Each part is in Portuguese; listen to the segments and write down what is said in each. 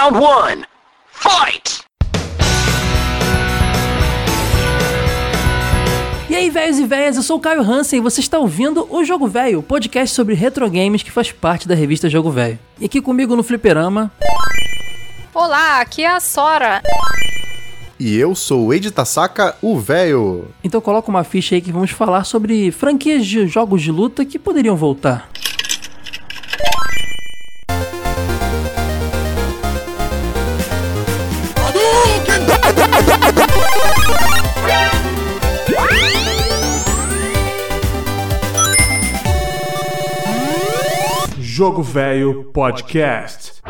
Round one. Fight! E aí, velhos e velhas, eu sou o Caio Hansen e você está ouvindo o Jogo Velho, podcast sobre retro games que faz parte da revista Jogo Velho. E aqui comigo no Fliperama. Olá, aqui é a Sora. E eu sou o Eide Tasaka, o velho. Então coloca uma ficha aí que vamos falar sobre franquias de jogos de luta que poderiam voltar. Jogo Velho Podcast.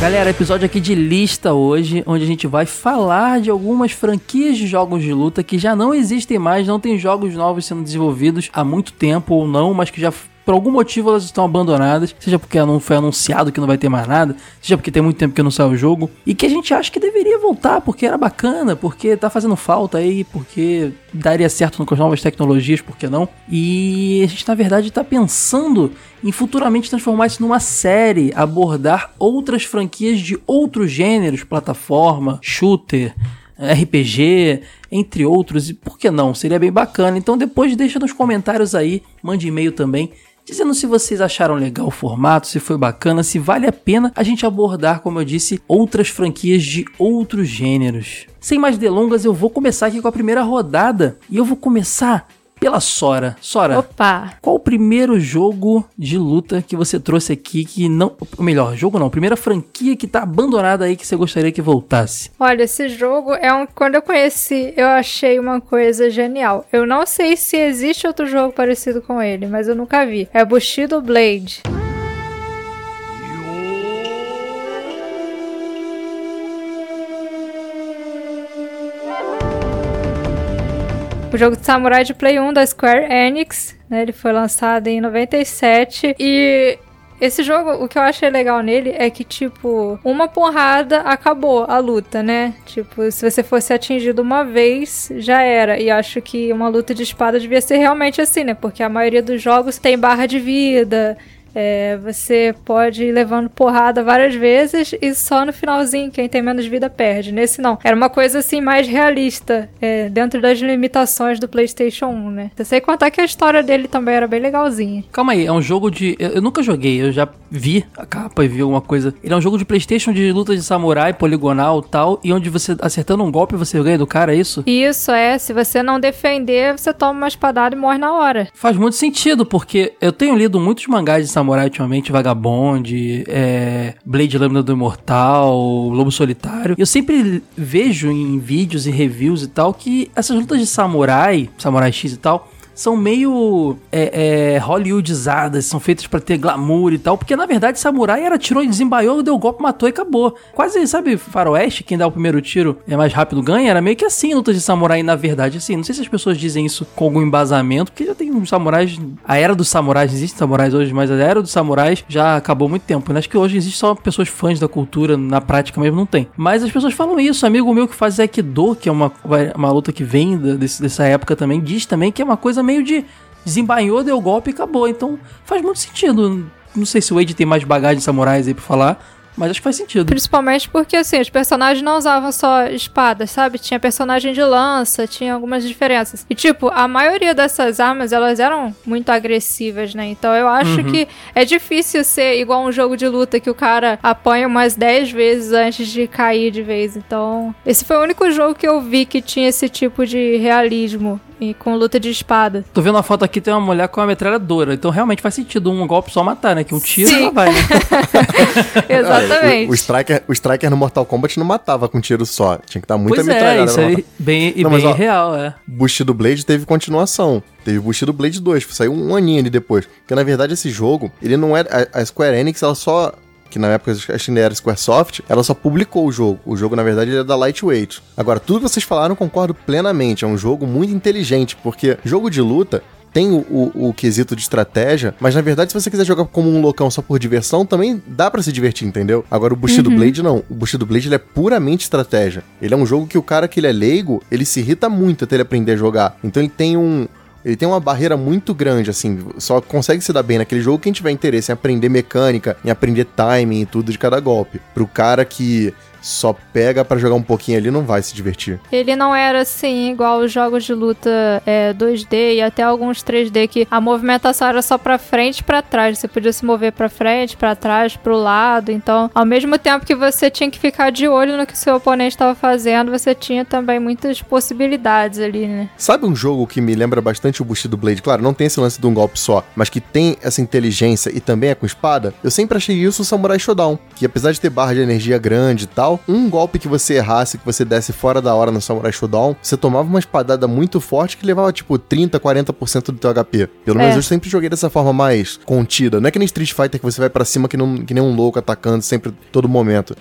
Galera, episódio aqui de lista hoje, onde a gente vai falar de algumas franquias de jogos de luta que já não existem mais, não tem jogos novos sendo desenvolvidos há muito tempo ou não, mas que já por algum motivo elas estão abandonadas, seja porque não foi anunciado que não vai ter mais nada, seja porque tem muito tempo que não sai o jogo, e que a gente acha que deveria voltar, porque era bacana, porque tá fazendo falta aí, porque daria certo com as novas tecnologias, por que não? E a gente na verdade tá pensando em futuramente transformar isso numa série, abordar outras franquias de outros gêneros, plataforma, shooter, RPG, entre outros, e por que não? Seria bem bacana. Então depois deixa nos comentários aí, mande e-mail também dizendo se vocês acharam legal o formato, se foi bacana, se vale a pena a gente abordar, como eu disse, outras franquias de outros gêneros. Sem mais delongas, eu vou começar aqui com a primeira rodada e eu vou começar pela Sora. Sora, Opa! qual o primeiro jogo de luta que você trouxe aqui que não. Ou melhor, jogo não, primeira franquia que tá abandonada aí que você gostaria que voltasse? Olha, esse jogo é um. Quando eu conheci, eu achei uma coisa genial. Eu não sei se existe outro jogo parecido com ele, mas eu nunca vi. É Bushido Blade. O jogo de samurai de Play 1 da Square Enix, né? Ele foi lançado em 97 e esse jogo, o que eu achei legal nele é que, tipo, uma porrada acabou a luta, né? Tipo, se você fosse atingido uma vez, já era. E acho que uma luta de espada devia ser realmente assim, né? Porque a maioria dos jogos tem barra de vida. É, você pode ir levando porrada várias vezes e só no finalzinho quem tem menos vida perde. Nesse não. Era uma coisa assim mais realista, é, dentro das limitações do PlayStation 1, né? Eu sei contar que a história dele também era bem legalzinha. Calma aí, é um jogo de. Eu, eu nunca joguei, eu já vi a capa e vi alguma coisa. Ele é um jogo de PlayStation de luta de samurai, poligonal tal, e onde você acertando um golpe você ganha do cara, é isso? Isso é, se você não defender, você toma uma espadada e morre na hora. Faz muito sentido, porque eu tenho lido muitos mangás de samurai ultimamente, Vagabond, é, Blade Lâmina do Imortal, Lobo Solitário. Eu sempre vejo em vídeos e reviews e tal que essas lutas de samurai, Samurai X e tal, são meio é, é, hollywoodizadas, são feitas pra ter glamour e tal, porque na verdade samurai era tirou, desembaiou, deu golpe, matou e acabou. Quase, sabe, faroeste, quem dá o primeiro tiro é mais rápido ganha, era meio que assim lutas de samurai na verdade, assim, não sei se as pessoas dizem isso com algum embasamento, porque já tem uns samurais, a era dos samurais, existem samurais hoje, mas a era dos samurais já acabou muito tempo, né? Acho que hoje existe só pessoas fãs da cultura, na prática mesmo não tem. Mas as pessoas falam isso, amigo meu que faz Aikido, que é uma, uma luta que vem desse- dessa época também, diz também que é uma coisa meio de desembainhou, deu golpe e acabou. Então faz muito sentido. Não sei se o Wade tem mais bagagem de samurais aí pra falar, mas acho que faz sentido. Principalmente porque, assim, os personagens não usavam só espadas, sabe? Tinha personagem de lança, tinha algumas diferenças. E, tipo, a maioria dessas armas, elas eram muito agressivas, né? Então eu acho que é difícil ser igual um jogo de luta que o cara apanha umas 10 vezes antes de cair de vez. Então, esse foi o único jogo que eu vi que tinha esse tipo de realismo e com luta de espada. Tô vendo a foto aqui, tem uma mulher com uma metralhadora. Então realmente faz sentido um golpe só matar, né? Que um tiro Sim. ela vai, né? Exatamente. O, o Striker, o Striker no Mortal Kombat não matava com tiro só. Tinha que dar muita pois é, metralhada isso pra aí, bem, e Não, bem mas, ó, real, é. Bushido Blade teve continuação. Teve Bushido Blade 2, saiu um aninho ali depois. Porque na verdade esse jogo, ele não era. A, a Square Enix, ela só. Que na época acho que ainda era Squaresoft, ela só publicou o jogo. O jogo, na verdade, ele é da Lightweight. Agora, tudo que vocês falaram, concordo plenamente. É um jogo muito inteligente, porque jogo de luta tem o, o- o quesito de estratégia, mas na verdade, se você quiser jogar como um loucão só por diversão, também dá pra se divertir, entendeu? Agora, o Bushido Blade não. O Bushido Blade ele é puramente estratégia. Ele é um jogo que o cara que ele é leigo, ele se irrita muito até ele aprender a jogar. Então ele tem um, Ele tem uma barreira muito grande, assim, só consegue se dar bem naquele jogo quem tiver interesse em aprender mecânica, em aprender timing e tudo de cada golpe. Pro cara que só pega pra jogar um pouquinho ali, não vai se divertir. Ele não era assim, igual os jogos de luta é, 2D e até alguns 3D, que a movimentação era só pra frente e pra trás. Você podia se mover pra frente, pra trás, pro lado. Então, ao mesmo tempo que você tinha que ficar de olho no que seu oponente estava fazendo, você tinha também muitas possibilidades ali, né? Sabe um jogo que me lembra bastante o Bushido Blade? Claro, não tem esse lance de um golpe só, mas que tem essa inteligência e também é com espada. Eu sempre achei isso o Samurai Shodown, que apesar de ter barra de energia grande e tal, um golpe que você errasse, que você desse fora da hora no Samurai Shodown, você tomava uma espadada muito forte que levava tipo 30, 40% do teu HP. Pelo menos É. eu sempre joguei dessa forma mais contida. Não é que nem Street Fighter que você vai pra cima que, não, que nem um louco atacando sempre todo momento.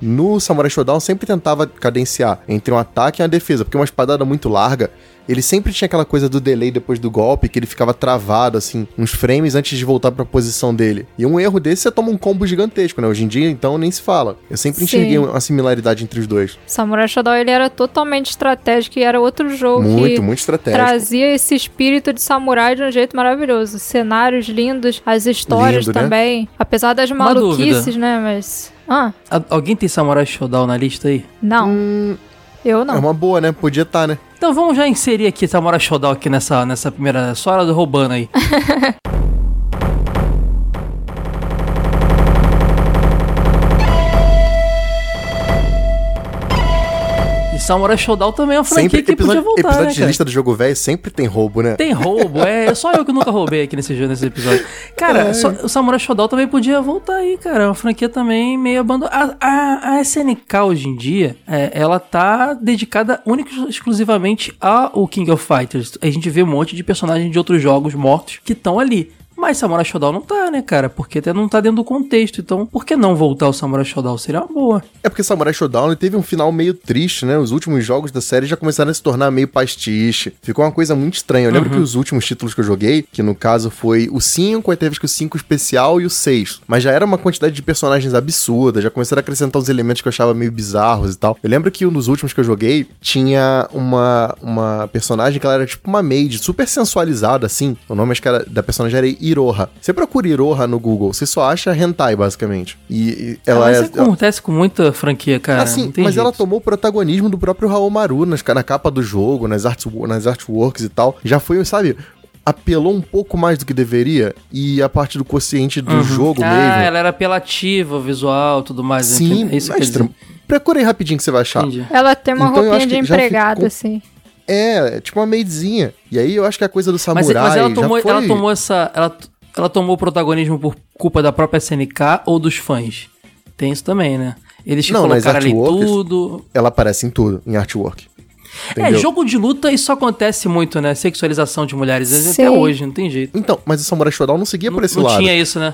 No Samurai Shodown eu sempre tentava cadenciar entre um ataque e uma defesa, porque uma espadada muito larga, ele sempre tinha aquela coisa do delay depois do golpe, que ele ficava travado, assim, uns frames antes de voltar pra posição dele. E um erro desse, você toma um combo gigantesco, né? Hoje em dia, então, nem se fala. Eu sempre enxerguei Sim. uma similaridade entre os dois. Samurai Shodown ele era totalmente estratégico e era outro jogo Muito, que muito estratégico. trazia esse espírito de samurai de um jeito maravilhoso. Cenários lindos, as histórias Lindo, né? também. Apesar das maluquices, né? Mas. Ah, A- alguém tem Samurai Shodown na lista aí? não. Hum, Eu não. é uma boa, né? Podia estar, né? Então vamos já inserir aqui Samurai Shodown aqui nessa, nessa primeira. Só hora do roubando aí. Samurai Shodown também é uma franquia Sempre, que podia episódio, voltar, episódio né, de lista do jogo velho sempre tem roubo, né? Tem roubo, é só eu que nunca roubei aqui nesse, nesse episódio. Cara, É. só- o Samurai Shodown também podia voltar aí, cara. É uma franquia também meio abandonada. A, a, a SNK hoje em dia, é, ela tá dedicada única e exclusivamente ao King of Fighters. A gente vê um monte de personagens de outros jogos mortos que estão ali. Mas Samurai Shodown não tá, né, cara? Porque até não tá dentro do contexto. Então, por que não voltar o Samurai Shodown? Seria uma boa. É porque Samurai Shodown teve um final meio triste, né? Os últimos jogos da série já começaram a se tornar meio pastiche. Ficou uma coisa muito estranha. Eu lembro que os últimos títulos que eu joguei, que no caso foi o 5, aí teve que o 5 especial e o 6. Mas já era uma quantidade de personagens absurda, já começaram a acrescentar uns elementos que eu achava meio bizarros e tal. Eu lembro que um dos últimos que eu joguei tinha uma, uma personagem que ela era tipo uma maid, super sensualizada assim. O nome acho que era, da personagem era Iroha. Você procura Iroha no Google, você só acha hentai basicamente. E, e ela mas é. isso acontece com muita franquia, cara. Assim, não tem mas jeito. ela tomou o protagonismo do próprio Raul Maru nas, na capa do jogo, nas, arts, nas artworks e tal. Já foi, sabe, apelou um pouco mais do que deveria. E a parte do consciente do jogo ah, mesmo. ela era apelativa, o visual tudo mais. Sim, é isso que mas aí rapidinho que você vai achar. Entendi. Ela tem uma Então roupinha de que empregada, ficou- assim. É, é tipo uma maidzinha. E aí eu acho que a coisa do Mas, samurai mas ela, já tomou, foi... ela tomou essa. Ela, ela tomou o protagonismo por culpa da própria SNK ou dos fãs? Tem isso também, né? Eles que Não, colocaram ali artworks- tudo. Ela aparece em tudo, em artwork. É, Entendeu? jogo de luta isso acontece muito, né? Sexualização de mulheres. Sim. Até hoje, não tem jeito. Então, mas o Samurai Shodown não seguia Não, por esse não lado. tinha isso, né?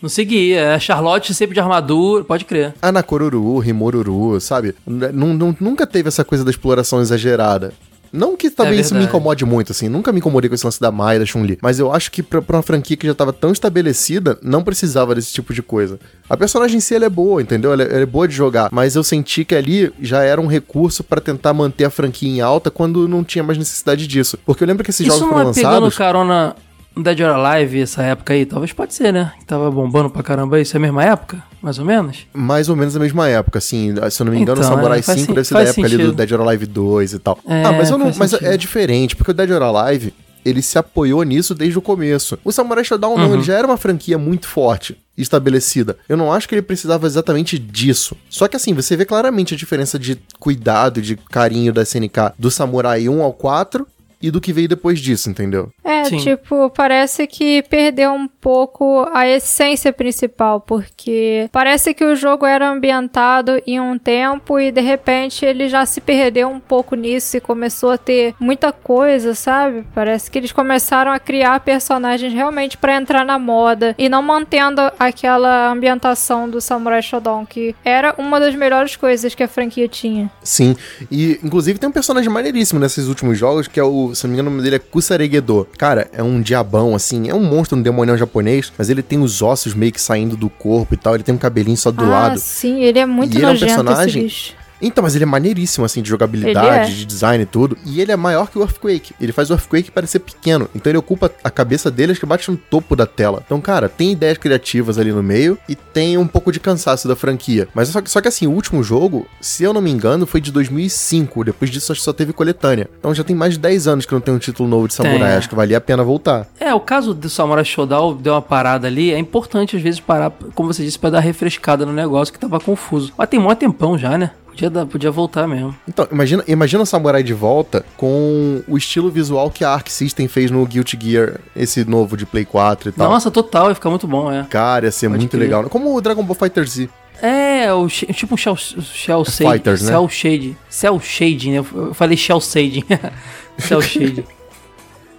Não seguia. A Charlotte sempre de armadura, pode crer. Anakoruru, Rimoruru, sabe? N- nun- nun- nunca teve essa coisa da exploração exagerada. Não que também É isso me incomode muito, assim. Nunca me incomodei com esse lance da Mai e da Chun-Li. Mas eu acho que pra, pra uma franquia que já tava tão estabelecida, não precisava desse tipo de coisa. A personagem em si, ela é boa, entendeu? Ela é, ela é boa de jogar. Mas eu senti que ali já era um recurso pra tentar manter a franquia em alta quando não tinha mais necessidade disso. Porque eu lembro que esses Isso jogos não foram é pegando lançados... carona no Dead or Alive essa época aí? Talvez pode ser, né? Que tava bombando pra caramba. Isso é a mesma época? Mais ou menos? Mais ou menos a mesma época, assim. Se eu não me engano, o Então, Samurai é, faz 5 sen- deve ser da época ali do sentido. Dead or Alive 2 e tal. É, ah, mas, eu não, mas sentido. é diferente, porque o Dead or Alive, ele se apoiou nisso desde o começo. O Samurai Shodown não, Uhum. ele já era uma franquia muito forte. Estabelecida. Eu não acho que ele precisava exatamente disso. Só que assim, você vê claramente a diferença de cuidado, de carinho da SNK do Samurai 1 ao 4 e do que veio depois disso, entendeu? É, Sim. tipo, parece que perdeu um pouco a essência principal, porque parece que o jogo era ambientado em um tempo e de repente ele já se perdeu um pouco nisso e começou a ter muita coisa, sabe? Parece que eles começaram a criar personagens realmente pra entrar na moda e não mantendo aquela ambientação do Samurai Shodown, que era uma das melhores coisas que a franquia tinha. Sim, e inclusive tem um personagem maneiríssimo nesses últimos jogos, que é o, se não me engano, o nome dele é Kusaregedo. Cara, é um diabão, assim, é um monstro, um demonião japonês, mas ele tem os ossos meio que saindo do corpo e tal, ele tem um cabelinho só do ah, lado. sim, ele é muito E ele é um nojento personagem-. Então, mas ele é maneiríssimo, assim, de jogabilidade, é. de design e tudo. E ele é maior que o Earthquake. Ele faz o Earthquake parecer pequeno. Então ele ocupa a cabeça dele, acho que bate no topo da tela. Então, cara, tem ideias criativas ali no meio e tem um pouco de cansaço da franquia. Mas só que, só que assim, o último jogo, se eu não me engano, foi de 2005. Depois disso, acho que só teve coletânea. Então já tem mais de 10 anos que não tem um título novo de samurai. Tem. Acho que valia a pena voltar. É, o caso do Samurai Shodown deu uma parada ali. É importante, às vezes, parar, como você disse, pra dar refrescada no negócio que tava confuso. Mas tem mó tempão já, né? Podia, dar, podia voltar mesmo. Então, imagina, imagina o Samurai de volta com o estilo visual que a Arc System fez no Guilty Gear, esse novo de Play 4 e tal. Nossa, total, ia ficar muito bom, é. Cara, ia ser Pode muito crer. legal. Como o Dragon Ball Fighter Z. É, o, tipo um Shell, shell Shade. Fighters, né? Cell Shade. Cell Shading, né? Eu falei Shell Shading. Shell Shading.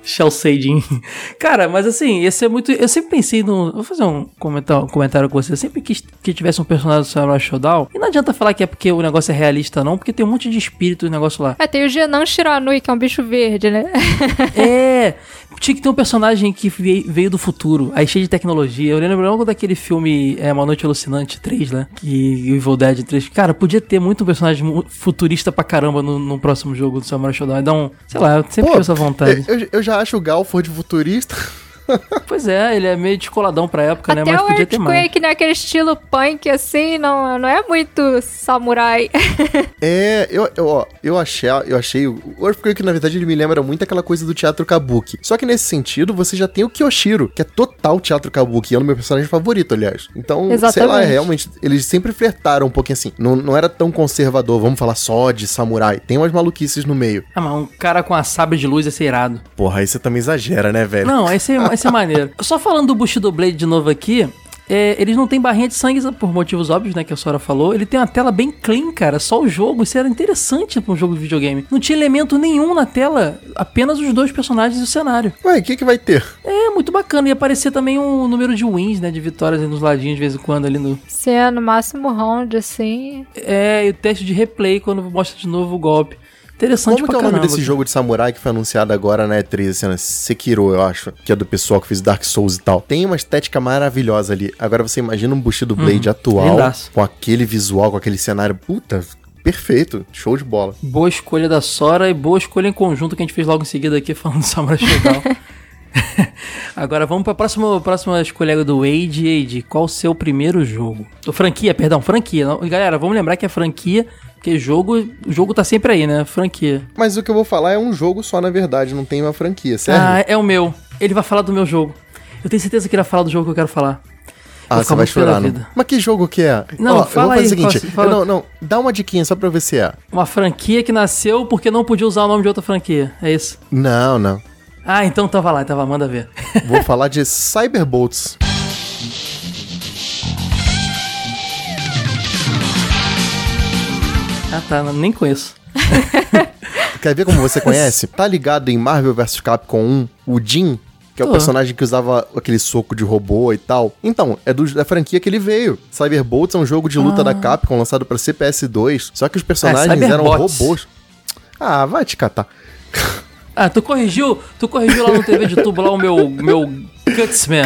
Shell Shading. Cara, mas assim, ia ser muito. Eu sempre pensei no. Vou fazer um comentário, um comentário com você. Eu sempre quis que tivesse um personagem do Samurai Shodown. E não adianta falar que é porque o negócio é realista, não, porque tem um monte de espírito no negócio lá. É, tem o Genan Shiranui, que é um bicho verde, né? É, tinha que ter um personagem que veio, do futuro, aí cheio de tecnologia. Eu lembro logo daquele filme é, Uma Noite Alucinante 3, né? Que o Evil Dead 3. Cara, podia ter muito um personagem futurista pra caramba no, no próximo jogo do Samurai Shodown. Então, sei lá, eu sempre tive essa vontade. Eu- eu já acho o Galford futurista. Pois é, ele é meio descoladão pra época, né? Até Mas o podia ter mais. Earthquake, né? Aquele estilo punk, assim, não, não é muito samurai. É, eu, eu, ó, eu achei, eu achei o Earthquake, na verdade, ele me lembra muito aquela coisa do teatro kabuki. Só que nesse sentido, você já tem o Kyoshiro, que é total teatro kabuki, é o meu personagem favorito, aliás. Então, sei lá, Exatamente. é, realmente, eles sempre flertaram um pouquinho assim. Não, não era tão conservador, vamos falar só de samurai. Tem umas maluquices no meio. Ah, mas um cara com a sabre de luz ia ser irado. Porra, aí você também exagera, né, velho? Não, esse é, esse é maneiro. Só falando do Bushido Blade de novo aqui. é, eles não têm barrinha de sangue por motivos óbvios, né? Que a Sora falou. Ele tem uma tela bem clean, cara. Só o jogo. Isso era interessante pra um jogo de videogame. Não tinha elemento nenhum na tela. Apenas os dois personagens e o cenário. Ué, o que que vai ter? É muito bacana. E aparecer também um número de wins, né? De vitórias nos ladinhos de vez em quando ali no. Se é no máximo round, assim. É, e o teste de replay quando mostra de novo o golpe. Interessante Como que é o nome desse jogo de samurai que foi anunciado agora na E3, assim, né? Sekiro, eu acho, que é do pessoal que fez Dark Souls e tal. Tem uma estética maravilhosa ali. Agora você imagina um Bushido Blade atual, Uhum. lindaço. com aquele visual, com aquele cenário. Puta, perfeito. Show de bola. Boa escolha da Sora e boa escolha em conjunto que a gente fez logo em seguida aqui falando do Samurai Shodown. Agora vamos pra próxima, próxima escolha do Wade. Wade, qual o seu primeiro jogo? Franquia, perdão, franquia. Galera, vamos lembrar que é franquia, porque jogo, o jogo tá sempre aí, né? Franquia. Mas o que eu vou falar é um jogo só, na verdade, não tem uma franquia, certo? Ah, é o meu. Ele vai falar do meu jogo. Eu tenho certeza que ele vai falar do jogo que eu quero falar. Ah, você vai chorar, não? Mas que jogo que é? Não, Ó, fala eu vou fazer aí, o seguinte. fala- eu- Não, não, dá uma diquinha só pra ver se é. Uma franquia que nasceu porque não podia usar o nome de outra franquia. É isso. Não, não. Ah, então tava lá, tava, manda ver. Vou falar de Cyberbolts. Ah, tá, nem conheço. Quer ver como você conhece? Tá ligado em Marvel vs Capcom 1, o Jin, que é o personagem que usava aquele soco de robô e tal. Então, é do- da franquia que ele veio. Cyberbolts é um jogo de luta da Capcom lançado pra CPS2, só que os personagens eram Cyberbots. robôs. Ah, vai te catar. Ah, tu corrigiu, tu corrigiu lá no TV de tubo lá o meu, meu Gutsman.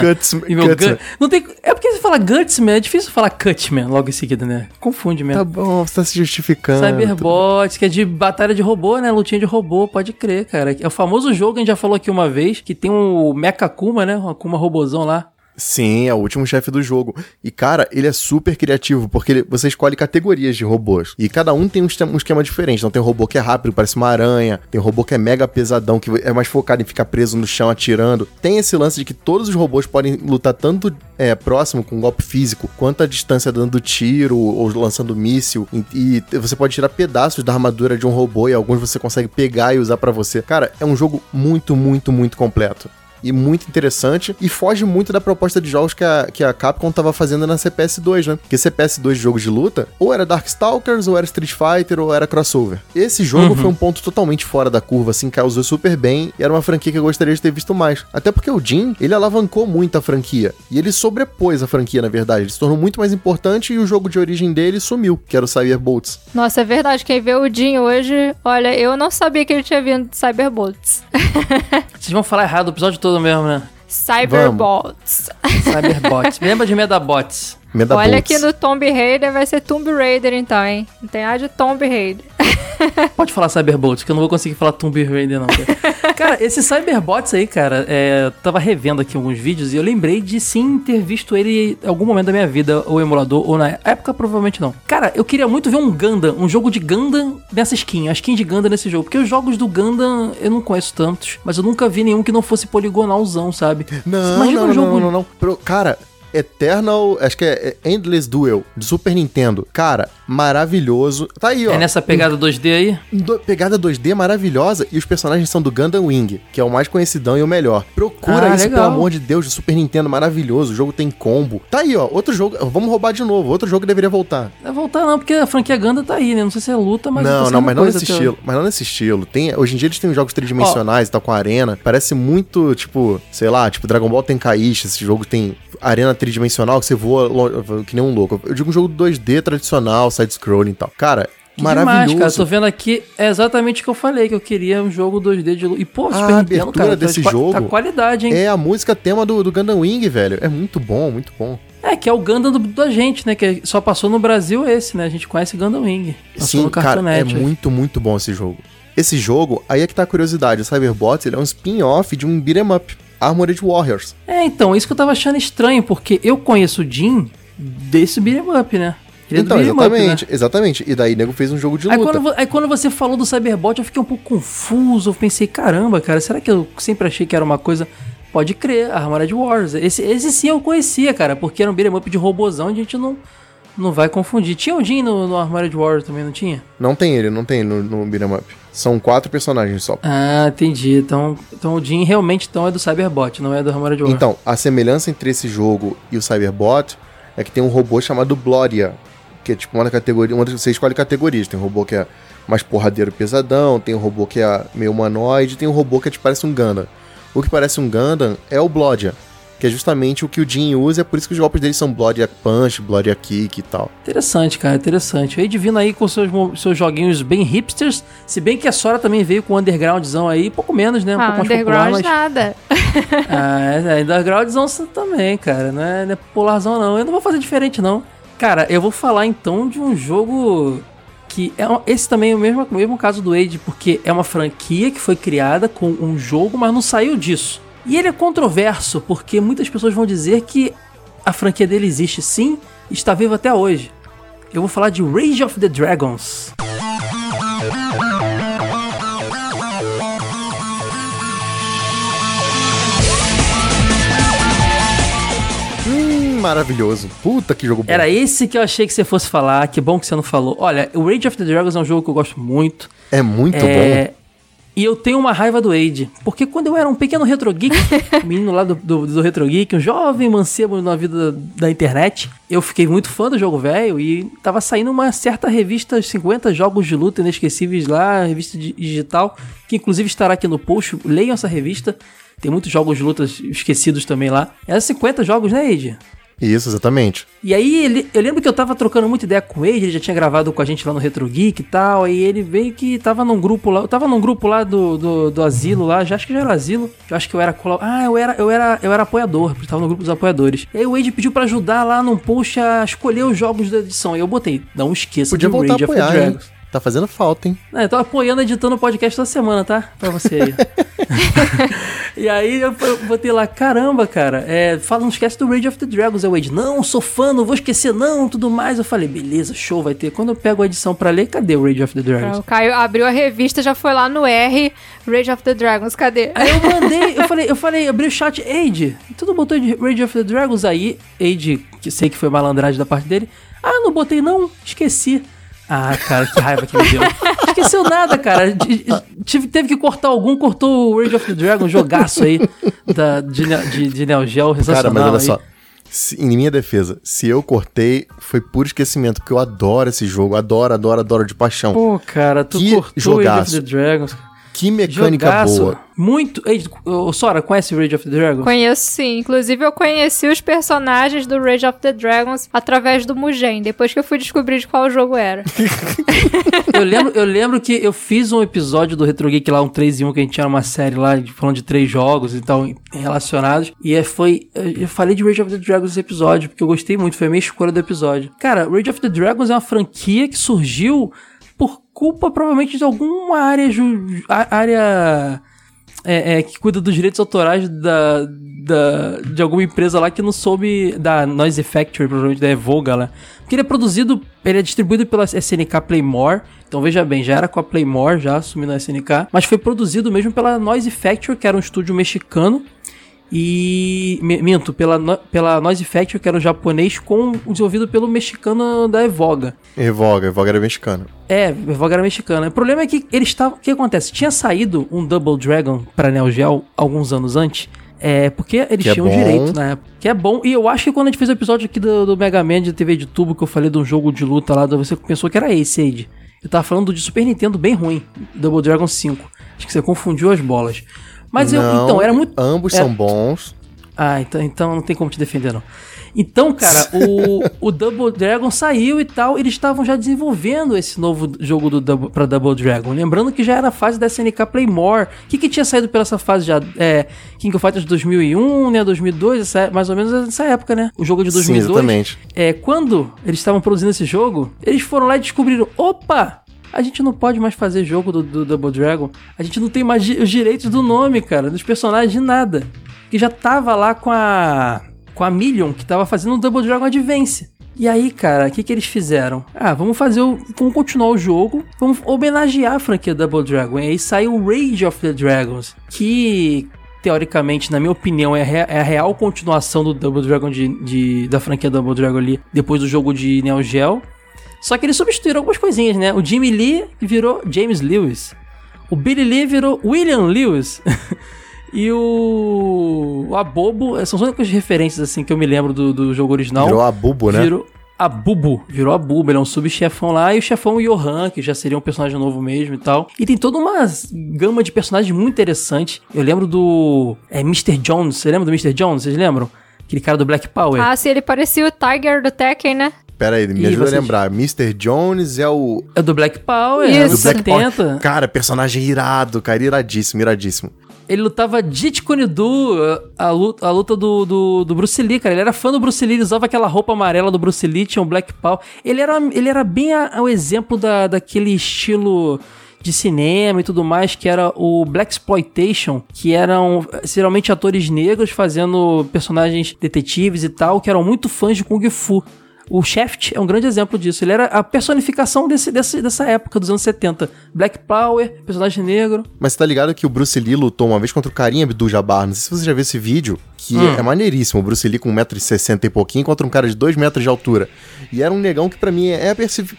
E meu Gutsman. Gut- não tem, é porque você fala Gutsman, é difícil falar Cutman logo em seguida, né? Confunde Tá mesmo. bom, você tá se justificando. Cyberbots, que é de batalha de robô, né? Lutinha de robô, pode crer, cara. É o famoso jogo a gente já falou aqui uma vez, que tem o Mecha Akuma, né? O Akuma robozão lá. Sim, é o último chefe do jogo. E, cara, ele é super criativo, porque ele- você escolhe categorias de robôs. E cada um tem um esquema, um esquema diferente. Então tem um robô que é rápido, parece uma aranha. Tem um robô que é mega pesadão, que é mais focado em ficar preso no chão atirando. Tem esse lance de que todos os robôs podem lutar tanto é, próximo, com golpe físico, quanto à distância dando tiro ou lançando míssil. E, e você pode tirar pedaços da armadura de um robô e alguns você consegue pegar e usar pra você. Cara, é um jogo muito, muito, muito completo e muito interessante e foge muito da proposta de jogos que a, que a Capcom tava fazendo na CPS2, né? Porque CPS2 de jogos de luta, ou era Darkstalkers, ou era Street Fighter, ou era crossover. Esse jogo foi um ponto totalmente fora da curva, assim, causou super bem e era uma franquia que eu gostaria de ter visto mais. Até porque o Jin, ele alavancou muito a franquia e ele sobrepôs a franquia, na verdade. Ele se tornou muito mais importante e o jogo de origem dele sumiu, que era o Cyberbolts. Nossa, é verdade. Quem vê o Jin hoje, olha, eu não sabia que ele tinha vindo de Cyberbolts. Vocês vão falar errado o episódio todo mesmo, né? Cyberbolts. Cyberbots. Lembra de Medabots? Emenda Olha Boltz. aqui no Tomb Raider vai ser Tomb Raider então, hein? Não tem nada de Tomb Raider. Pode falar Cyberbots, que eu não vou conseguir falar Tomb Raider, não. Cara, cara esse Cyberbots aí, cara, é, eu tava revendo aqui alguns vídeos e eu lembrei de sim ter visto ele em algum momento da minha vida, ou emulador, ou na época provavelmente não. Cara, eu queria muito ver um Gundam, um jogo de Gundam nessa skin, a skin de Gundam nesse jogo. Porque os jogos do Gundam eu não conheço tantos, mas eu nunca vi nenhum que não fosse poligonalzão, sabe? Não, Imagina não, um não, jogo- não, não, não. Pro- cara, Eternal, acho que é é Endless Duel, do Super Nintendo. Cara, maravilhoso. Tá aí, ó. É nessa pegada 2D aí? Do- pegada 2D maravilhosa e os personagens são do Gundam Wing, que é o mais conhecidão e o melhor. Procura Ah, isso, legal. pelo amor de Deus, do Super Nintendo, maravilhoso. O jogo tem combo. Tá aí, ó. Outro jogo. Vamos roubar de novo. Outro jogo deveria voltar. Não vai voltar não, porque a franquia Gundam tá aí, né? Não sei se é luta, mas... tá não, sendo não, mas não nesse estilo. Mas não nesse estilo. Tem, hoje em dia eles têm jogos tridimensionais e tal, com arena. Parece muito, tipo, sei lá, tipo, Dragon Ball tem Kaishi. Esse jogo tem arena tridimensional que você voa que nem um louco. Eu digo um jogo 2D tradicional, side-scrolling e tal. Cara, Que Demais, maravilhoso. cara. Tô vendo aqui, é exatamente o que eu falei, que eu queria um jogo 2D de luta. E, pô, A Super Nintendo, abertura cara, tá desse qua- jogo Tá qualidade, hein? É a música tema do, do Gundam Wing, velho. É muito bom, muito bom. É, que é o Gundam do, da gente, né? Que só passou no Brasil esse, né? A gente conhece Gundam Wing. Passou Sim, no cara, é muito, muito bom esse jogo. Esse jogo, aí é que tá a curiosidade. O Cyberbots, ele é um spin-off de um beat'em up. Armored Warriors. É, então, isso que eu tava achando estranho, porque eu conheço o Jin desse beat'em up, né? Ele é então, beat'em up, né? exatamente, exatamente. E daí, nego fez um jogo de Aí luta. quando, vo- aí quando você falou do Cyberbot, eu fiquei um pouco confuso. Eu pensei, caramba, cara, será que eu sempre achei que era uma coisa. Pode crer, Armored Wars. Esse, esse sim eu conhecia, cara, porque era um beat'em up de robozão, a gente não, não vai confundir. Tinha o Jin no, no Armored Wars também, não tinha? Não tem ele, não tem ele no, no beat'em up. São quatro personagens só. Ah, entendi. Então, então o Jin realmente então, é do Cyberbot, não é do Armored Wars. Então, a semelhança entre esse jogo e o Cyberbot é que tem um robô chamado Bloria, que é tipo uma categoria, uma das você escolhe categorias. Tem um robô que é mais porradeiro pesadão, tem um robô que é meio humanoide, tem um robô que é, tipo, parece um Gundam. O que parece um Gundam é o Blodia, que é justamente o que o Jin usa, é por isso que os golpes dele são Blodia Punch, Blodia Kick e tal. Interessante, cara, interessante. Aí vindo aí com seus, seus joguinhos bem hipsters, se bem que a Sora também veio com o undergroundzão aí, pouco menos, né? Um ah, pouco mais popular, underground mas... nada. Ah, é, é undergroundzão também, cara. Não é, não é popularzão, não. Eu não vou fazer diferente, não. Cara, eu vou falar então de um jogo que é um- esse também é o mesmo, o mesmo caso do Age, porque é uma franquia que foi criada com um jogo, mas não saiu disso. E ele é controverso, porque muitas pessoas vão dizer que a franquia dele existe sim e está viva até hoje. Eu vou falar de Rage of the Dragons. Hum, maravilhoso. Puta que jogo bom. Era esse que eu achei que você fosse falar, que bom que você não falou. Olha, o Rage of the Dragons é um jogo que eu gosto muito. É muito É, bom. E eu tenho uma raiva do Age. Porque quando eu era um pequeno retro geek, um menino lá do, do, do retro geek, um jovem mancebo na vida da, da internet, eu fiquei muito fã do jogo velho e tava saindo uma certa revista 50 jogos de luta inesquecíveis lá, revista di- digital, que inclusive estará aqui no post. Leiam essa revista. Tem muitos jogos de lutas esquecidos também lá. Era 50 jogos, né, Age? Isso, exatamente. E aí, ele, eu lembro que eu tava trocando muita ideia com ele, ele já tinha gravado com a gente lá no Retro Geek e tal, aí ele veio que tava num grupo lá, eu tava num grupo lá do, do, do asilo lá, já acho que já era asilo, eu acho que eu era, ah, eu era, eu era, eu era apoiador, eu tava no grupo dos apoiadores. E aí o Wade pediu pra ajudar lá num post a escolher os jogos da edição, e eu botei, não esqueça Podia a Rage of the apoiar, hein? Tá fazendo falta, hein? É, eu tô apoiando, editando o podcast toda semana, tá? Pra você aí. e aí eu botei lá, caramba, cara, é, fala, não esquece do Rage of the Dragons. Aí o Wade, não, sou fã, não vou esquecer não, tudo mais. Eu falei, beleza, show, vai ter. Quando eu pego a edição pra ler, cadê o Rage of the Dragons? O Caio abriu a revista, já foi lá no R, Rage of the Dragons, cadê? Aí eu mandei, eu falei, eu falei, abri o chat, Age, tudo botou de Rage of the Dragons aí, Age, que sei que foi malandragem da parte dele. Ah, não botei não, esqueci. Ah, cara, que raiva que me deu. Esqueceu nada, cara. Tive, teve que cortar algum, cortou o Rage of the Dragon, jogaço aí da, de, de, de Neo Geo, Cara, mas olha aí. só. se- em minha defesa, se eu cortei, foi puro esquecimento, porque eu adoro esse jogo. Adoro, adoro, adoro de paixão. Pô, cara, tu Que cortou o Rage jogaço. of the Dragons. Que mecânica Jogaço. boa. Muito. Ei, ô, Sora, conhece Rage of the Dragons? Conheço sim. Inclusive, eu conheci os personagens do Rage of the Dragons através do Mugen, depois que eu fui descobrir de qual jogo era. Eu lembro, eu lembro que eu fiz um episódio do Retro Geek lá, um 3 em 1, que a gente tinha uma série lá, de- falando de três jogos e tal, relacionados. E é, foi. Eu falei de Rage of the Dragons nesse episódio, porque eu gostei muito, foi a minha escolha do episódio. Cara, Rage of the Dragons é uma franquia que surgiu culpa, provavelmente, de alguma área. ju- área. é, é, que cuida dos direitos autorais da, da, de alguma empresa lá que não soube, da Noise Factory, provavelmente da Evoga lá. Porque ele é produzido, ele é distribuído pela SNK Playmore, então veja bem, já era com a Playmore, já assumindo a SNK, mas foi produzido mesmo pela Noise Factory, que era um estúdio mexicano, e. mi- Minto, pela, pela Noise Factory, que era um japonês, com desenvolvido pelo mexicano da Evoga. Evoga, Evoga era mexicana. É, Evoga era mexicana. O problema é que eles estavam. O que acontece? Tinha saído um Double Dragon pra Neo Geo alguns anos antes. É, porque eles Que é tinham bom. direito na época. Que é bom. E eu acho que quando a gente fez o episódio aqui do, do Mega Man de TV de tubo, que eu falei de um jogo de luta lá, você pensou que era esse, Ade. Eu tava falando de Super Nintendo bem ruim. Double Dragon 5. Acho que você confundiu as bolas. Mas eu. Não, Então, era muito. Ambos é- são bons. Ah, então, então não tem como te defender, não. Então, cara, o, o Double Dragon saiu e tal, eles estavam já desenvolvendo esse novo jogo do Double, pra Double Dragon. Lembrando que já era a fase da SNK Playmore. O que, que tinha saído pela essa fase já? É, King of Fighters 2001, né? 2002, essa- mais ou menos nessa época, né? O jogo de Sim, 2002. exatamente. É, quando eles estavam produzindo esse jogo, eles foram lá e descobriram: opa! A gente não pode mais fazer jogo do, do Double Dragon. A gente não tem mais os direitos do nome, cara, dos personagens, de nada. Que já tava lá com a. com a Million, que tava fazendo o Double Dragon Advance. E aí, cara, o que, que eles fizeram? Ah, vamos fazer o. Vamos continuar o jogo, vamos homenagear a franquia Double Dragon. E aí saiu o Rage of the Dragons, que teoricamente, na minha opinião, é é a real continuação do Double Dragon de, de- da franquia Double Dragon ali, depois do jogo de Neo Geo. Só que eles substituíram algumas coisinhas, né? O Jimmy Lee virou James Lewis. O Billy Lee virou William Lewis. e o, o Abobo, são as únicas referências assim que eu me lembro do, do jogo original. Virou a Bubo, né? Virou a Bubu, virou a Bubu, ele é um subchefão lá, e o chefão Johan, que já seria um personagem novo mesmo e tal. E tem toda uma gama de personagens muito interessante. Eu lembro do é, Mr. Jones, você lembra do Mr. Jones? Vocês lembram? Aquele cara do Black Power. Ah, sim, ele parecia o Tiger do Tekken, né? Pera aí, me E ajuda vocês? a lembrar. Mr. Jones é o. É do Black Power, é Isso. do Do Black Power. Cara, personagem irado, cara, iradíssimo, iradíssimo. Ele lutava Jeet Kune Do, a luta, a luta do, do, do Bruce Lee, cara. Ele era fã do Bruce Lee, ele usava aquela roupa amarela do Bruce Lee, tinha um Black Power. Ele era, ele era bem a- o exemplo da, daquele estilo de cinema e tudo mais, que era o Black Exploitation, que eram geralmente atores negros fazendo personagens detetives e tal, que eram muito fãs de Kung Fu. O Shaft é um grande exemplo disso. Ele era a personificação desse, desse, dessa época dos anos 70. Black Power, personagem negro. Mas você tá ligado que o Bruce Lee lutou uma vez contra o Carinha Abdul-Jabbar? Não sei se você já viu esse vídeo, que Hum. é maneiríssimo. O Bruce Lee com 1,60m e pouquinho contra um cara de 2 metros de altura. E era um negão que pra mim é a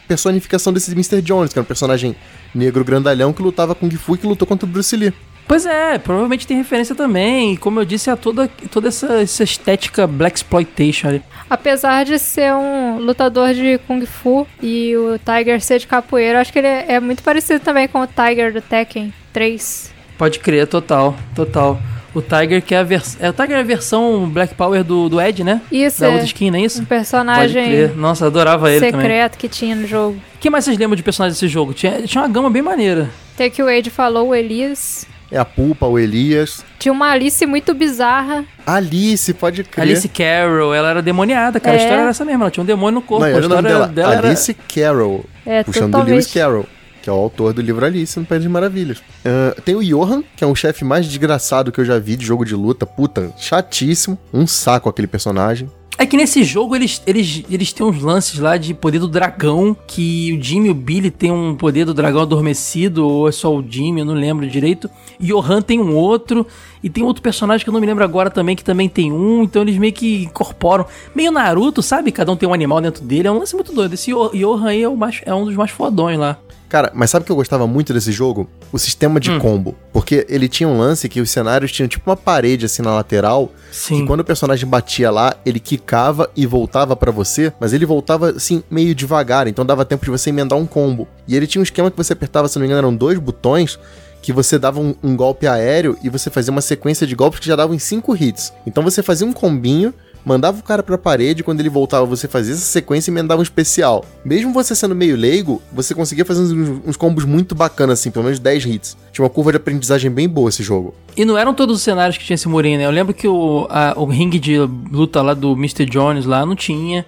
personificação desse Mr. Jones, que era um personagem negro grandalhão que lutava com Kung Fu e que lutou contra o Bruce Lee. Pois é, provavelmente tem referência também. E como eu disse, a toda, toda essa, essa estética Black Exploitation ali. Apesar de ser um lutador de Kung Fu e o Tiger ser de capoeira, acho que ele é muito parecido também com o Tiger do Tekken 3. Pode crer, total, total. O Tiger que é a versão. É, o Tiger é a versão Black Power do, do Ed, né? Isso Da é outra skin, não é isso? um personagem. Nossa, adorava ele também. secreto que tinha no jogo. O que mais vocês lembram de personagens desse jogo? Tinha, tinha uma gama bem maneira. Tem que o Wade falou, o Elias. É a Pupa, o Elias. Tinha uma Alice muito bizarra. Alice, pode crer. Alice Carroll, ela era demoniada, cara. A É. história era essa mesmo, ela tinha um demônio no corpo. Não, a olha o nome história dela. era- Alice Carroll. É, puxando do totalmente. Lewis Carroll, que é o autor do livro Alice no País das Maravilhas. Ah, tem o Johan, que é um chefe mais desgraçado que eu já vi de jogo de luta. Puta, chatíssimo. Um saco aquele personagem. É que nesse jogo eles, eles, eles têm uns lances lá de poder do dragão, que o Jimmy e o Billy tem um poder do dragão adormecido, ou é só o Jimmy, eu não lembro direito. E o Han tem um outro, e tem outro personagem que eu não me lembro agora também, que também tem um, então eles meio que incorporam. Meio Naruto, sabe? Cada um tem um animal dentro dele, é um lance muito doido. Esse Yo- Johan aí é, o mais, é um dos mais fodões lá. Cara, mas sabe o que eu gostava muito desse jogo? O sistema Hum. de combo. Porque ele tinha um lance que os cenários tinham tipo uma parede assim na lateral. Sim. Que quando o personagem batia lá, ele quicava e voltava pra você. Mas ele voltava assim, meio devagar. Então dava tempo de você emendar um combo. E ele tinha um esquema que você apertava, se não me engano, eram dois botões. Que você dava um, um golpe aéreo e você fazia uma sequência de golpes que já davam em 5 hits. Então você fazia um combinho, mandava o cara pra parede, quando ele voltava você fazia essa sequência e emendava um especial. Mesmo você sendo meio leigo, você conseguia fazer uns, uns combos muito bacanas, assim, pelo menos 10 hits. Tinha uma curva de aprendizagem bem boa esse jogo. E não eram todos os cenários que tinha esse murinho, né? Eu lembro que o, a- o ringue de luta lá do Mr. Jones lá não tinha.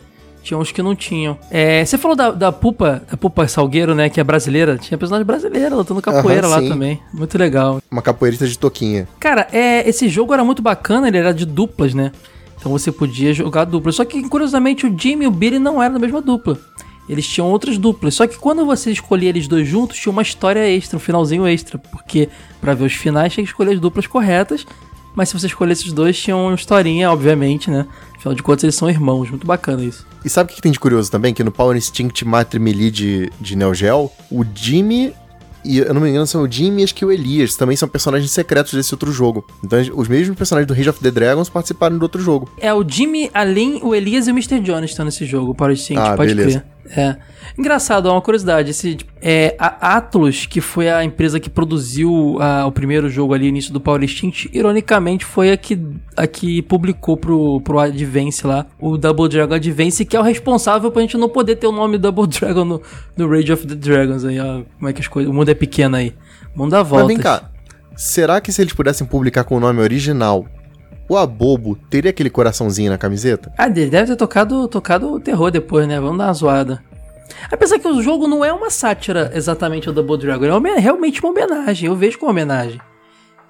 Tinha uns que não tinham. É, você falou da, da Pupa, da Pupa Salgueiro, né? Que é brasileira. Tinha personagem brasileira lutando capoeira Aham, lá também. Muito legal. Uma capoeirista de toquinha. Cara, é, esse jogo era muito bacana, ele era de duplas, né? Então você podia jogar dupla. Só que, curiosamente, o Jimmy e o Billy não eram da mesma dupla. Eles tinham outras duplas. Só que quando você escolhia eles dois juntos, tinha uma história extra, um finalzinho extra. Porque pra ver os finais tinha que escolher as duplas corretas. Mas se você escolhesse os dois, tinha uma historinha, obviamente, né? Afinal de contas, eles são irmãos. Muito bacana isso. E sabe o que tem de curioso também? Que no Power Instinct Matre Melee de, de Neo Geo, o Jimmy e eu não me engano são o Jimmy e acho que o Elias também são personagens secretos desse outro jogo. Então os mesmos personagens do Rage of the Dragons participaram do outro jogo. É o Jimmy, a Lin, o Elias e o Mr. Jones estão nesse jogo, para o Instinct, Ah, pode beleza. crer. É. Engraçado, ó, uma curiosidade. Esse, é, a Atlus, que foi a empresa que produziu ah, o primeiro jogo ali, início do Power Instinct, ironicamente foi a que, a que publicou pro, pro Advance lá, o Double Dragon Advance, que é o responsável pra gente não poder ter o nome Double Dragon no, no Rage of the Dragons aí, ó. Como é que as coisas. O mundo é pequeno aí. O mundo dá Mas voltas. vem cá, será que se eles pudessem publicar com o nome original, o Abobo teria aquele coraçãozinho na camiseta? Ah, ele deve ter tocado, tocado o terror depois, né? Vamos dar uma zoada. Apesar que o jogo não é uma sátira exatamente ao Double Dragon, é uma- realmente uma homenagem. Eu vejo como homenagem.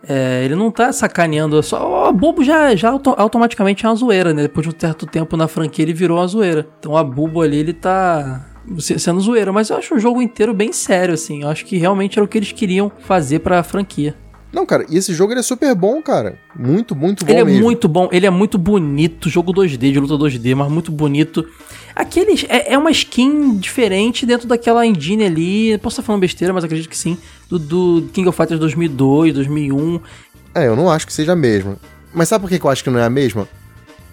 É, ele não tá sacaneando, só. O Bobo já, já auto- automaticamente é uma zoeira, né? Depois de um certo tempo na franquia ele virou uma zoeira. Então a Bulbo ali, ele tá se- sendo zoeira. Mas eu acho o jogo inteiro bem sério, assim. Eu acho que realmente era o que eles queriam fazer pra franquia. Não, cara, e esse jogo ele é super bom, cara. Muito, muito bom Ele é mesmo. muito bom, ele é muito bonito, jogo 2D, de luta 2D, mas muito bonito. Aqueles. É, é uma skin diferente dentro daquela engine ali. Posso estar falando besteira, mas acredito que sim. Do, do King of Fighters 2002, 2001. É, eu não acho que seja a mesma. Mas sabe por que que eu acho que não é a mesma?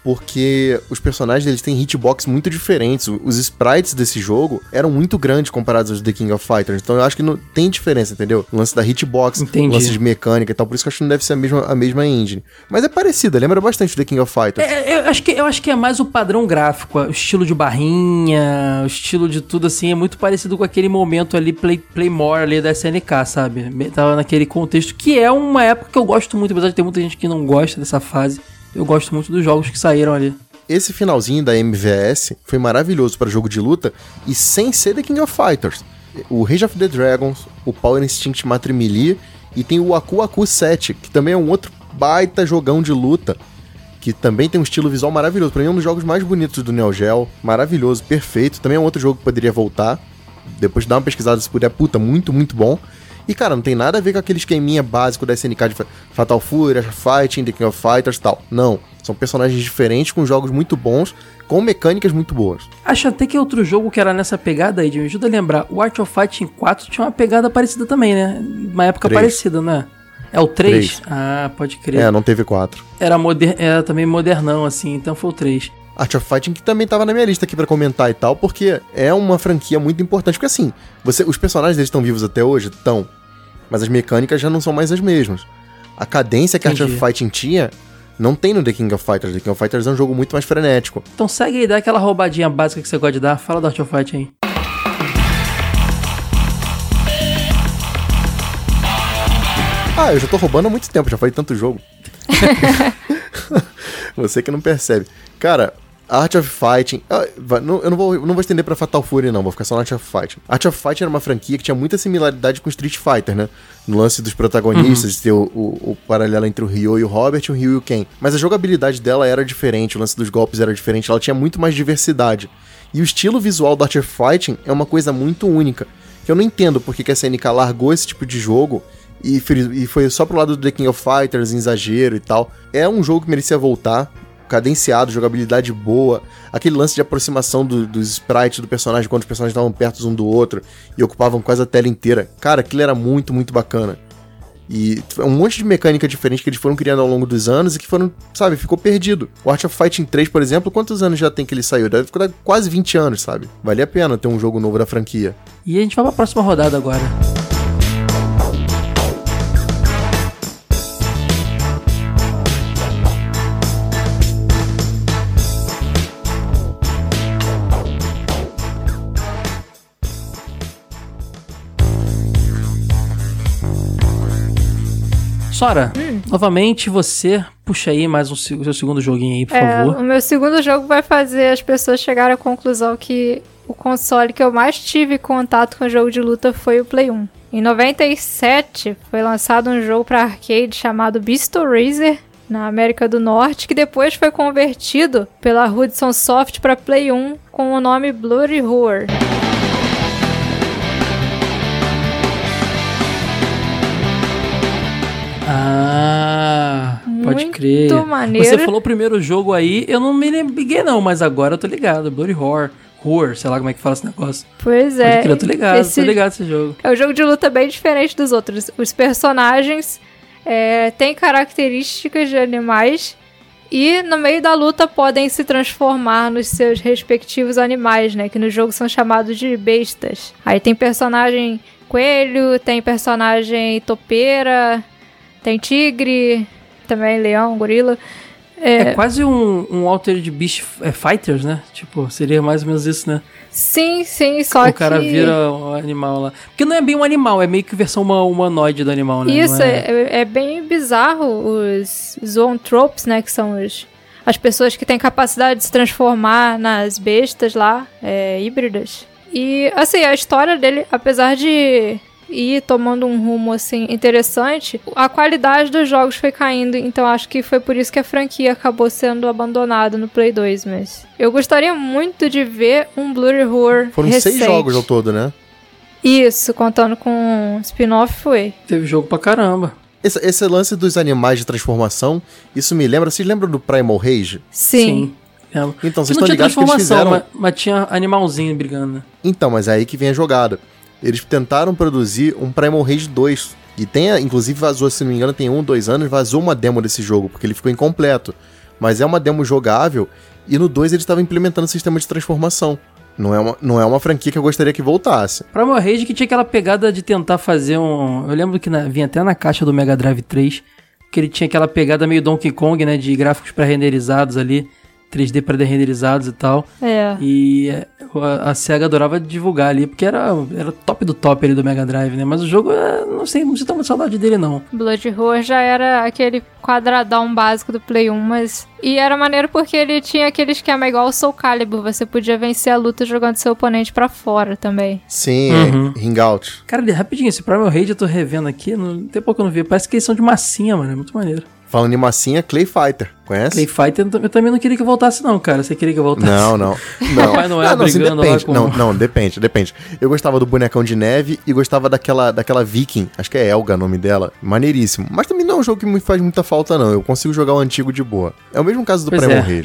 Porque os personagens eles têm hitbox muito diferentes. Os sprites desse jogo eram muito grandes comparados aos The King of Fighters. Então eu acho que não tem diferença, entendeu? O lance da hitbox, Entendi. lance de mecânica e tal. Por isso que eu acho que não deve ser a mesma, a mesma engine. Mas é parecida, lembra bastante The King of Fighters. É, eu, acho que, eu acho que é mais o padrão gráfico, o estilo de barrinha, o estilo de tudo assim, é muito parecido com aquele momento ali, Play, Playmore ali da SNK, sabe? Tava naquele contexto, que é uma época que eu gosto muito, apesar de ter muita gente que não gosta dessa fase. Eu gosto muito dos jogos que saíram ali. Esse finalzinho da MVS foi maravilhoso para jogo de luta e sem ser The King of Fighters. O Rage of the Dragons, o Power Instinct Matre Melee e tem o Aku Aku 7, que também é um outro baita jogão de luta, que também tem um estilo visual maravilhoso. Pra mim é um dos jogos mais bonitos do Neo Geo, maravilhoso, perfeito. Também é um outro jogo que poderia voltar. Depois de dar uma pesquisada se puder, puta, muito, muito bom. E, cara, não tem nada a ver com aquele esqueminha básico da SNK de Fa- Fatal Fury, Fighting, The King of Fighters e tal. Não. São personagens diferentes, com jogos muito bons, com mecânicas muito boas. Acho até que outro jogo que era nessa pegada aí, me ajuda a lembrar. O Art of Fighting 4 tinha uma pegada parecida também, né? Uma época Três. parecida, né? É o 3? Três. Ah, pode crer. É, não teve quatro. Era, moder... era também modernão, assim, então foi o 3. Art of Fighting que também tava na minha lista aqui pra comentar e tal, porque é uma franquia muito importante. Porque assim, você, os personagens eles estão vivos até hoje? Estão. Mas as mecânicas já não são mais as mesmas. A cadência que Art Entendi. of Fighting tinha não tem no The King of Fighters. The King of Fighters é um jogo muito mais frenético. Então segue aí, dá aquela roubadinha básica que você gosta de dar. Fala do Art of Fighting aí. Ah, eu já tô roubando há muito tempo, já falei tanto jogo. Você que não percebe. Cara, Art of Fighting. ah, não- eu não vou, não vou estender pra Fatal Fury, não, vou ficar só no Art of Fighting. Art of Fighting era uma franquia que tinha muita similaridade com Street Fighter, né? No lance dos protagonistas, de ter o, o- o paralelo entre o Ryo e o Robert e o Ryu e o Ken. Mas a jogabilidade dela era diferente, o lance dos golpes era diferente, ela tinha muito mais diversidade. E o estilo visual do Art of Fighting é uma coisa muito única. Que eu não entendo porque que a SNK largou esse tipo de jogo e foi só pro lado do The King of Fighters, exagero e tal. É um jogo que merecia voltar, cadenciado, jogabilidade boa, aquele lance de aproximação do- dos sprites do personagem quando os personagens estavam perto um do outro e ocupavam quase a tela inteira. Cara, aquilo era muito, muito bacana. E um monte de mecânica diferente que eles foram criando ao longo dos anos e que foram, sabe, ficou perdido. O Art of Fighting 3, por exemplo, quantos anos já tem que ele saiu? Deve ficar quase 20 anos, sabe? Vale a pena ter um jogo novo da franquia. E a gente vai pra próxima rodada agora. Sora, Hum. novamente você puxa aí mais um seu segundo joguinho aí, por É, favor. o meu segundo jogo vai fazer as pessoas chegarem à conclusão que o console que eu mais tive contato com jogo de luta foi o Play 1. Em 97 foi lançado um jogo para arcade chamado Beast Racer na América do Norte, que depois foi convertido pela Hudson Soft para Play 1 com o nome Bloody Roar. Ah, pode Muito crer. maneiro. Você falou o primeiro jogo aí, eu não me liguei não, mas agora eu tô ligado. Bloody Horror. Horror, sei lá como é que fala esse negócio. Pois Pode é. crer, eu tô ligado, esse- tô ligado esse jogo. É um jogo de luta bem diferente dos outros. Os personagens é, têm características de animais e no meio da luta podem se transformar nos seus respectivos animais, né? Que no jogo são chamados de bestas. Aí tem personagem coelho, tem personagem topeira, tem tigre, também leão, gorila. É, quase um, um Altered Beast é, Fighters, né? Tipo, seria mais ou menos isso, né? Sim, sim, só o cara que... vira um animal lá. Porque não é bem um animal, é meio que versão uma, humanoide do animal, né? Isso, é... É, é bem bizarro os zoantropes, né? Que são os, as pessoas que têm capacidade de se transformar nas bestas lá, é, híbridas. E, assim, a história dele, apesar de ir tomando um rumo, assim, interessante, a qualidade dos jogos foi caindo, então acho que foi por isso que a franquia acabou sendo abandonada no Play 2, mas... Eu gostaria muito de ver um Blurry Horror Foram recente. seis jogos ao todo, né? Isso, contando com spin-off, foi. Teve jogo pra caramba. Esse, esse lance dos animais de transformação, isso me lembra. Vocês lembram do Primal Rage? Sim. lembro. Então, vocês não estão tinha ligados que eles fizeram. mas, mas tinha animalzinho brigando, né? Então, mas é aí que vem a jogada. Eles tentaram produzir um Primal Rage 2. E tem, inclusive, vazou, se não me engano, tem um, dois anos, vazou uma demo desse jogo, porque ele ficou incompleto. Mas é uma demo jogável, e no 2 eles estavam implementando o sistema de transformação. Não é, uma, não é uma franquia que eu gostaria que voltasse. Primal Rage que tinha aquela pegada de tentar fazer um. Eu lembro que na- vinha até na caixa do Mega Drive 3 que ele tinha aquela pegada meio Donkey Kong, né? De gráficos pré-renderizados ali, 3D pré-renderizados e tal. É. E é, a, a SEGA adorava divulgar ali, porque era, era top do top ali do Mega Drive, né? Mas o jogo, é, não sei, não sinto muita saudade dele, não. Blood Roar já era aquele quadradão básico do Play 1, mas. E era maneiro porque ele tinha aquele esquema igual o Soul Calibur, você podia vencer a luta jogando seu oponente pra fora também. Sim, Uhum. é, Hangout. Cara, de- rapidinho, esse Primal Rage eu tô revendo aqui, não, tem pouco que eu não vi. Parece que eles são de massinha, mano. É muito maneiro. Falando em massinha, Clay Fighter. Conhece? Clay Fighter, eu tam- eu também não queria que voltasse, não, cara. Você queria que eu voltasse? Não, não. Não, Papai Noel não, não, assim, brigando lá depende. com- Não, não, depende, depende. Eu gostava do bonecão de neve e gostava daquela, daquela viking, acho que é Elga o nome dela. Maneiríssimo. Mas também não é um jogo que me faz muita falta, não. Eu consigo jogar o antigo de boa. É o mesmo caso do Primal é.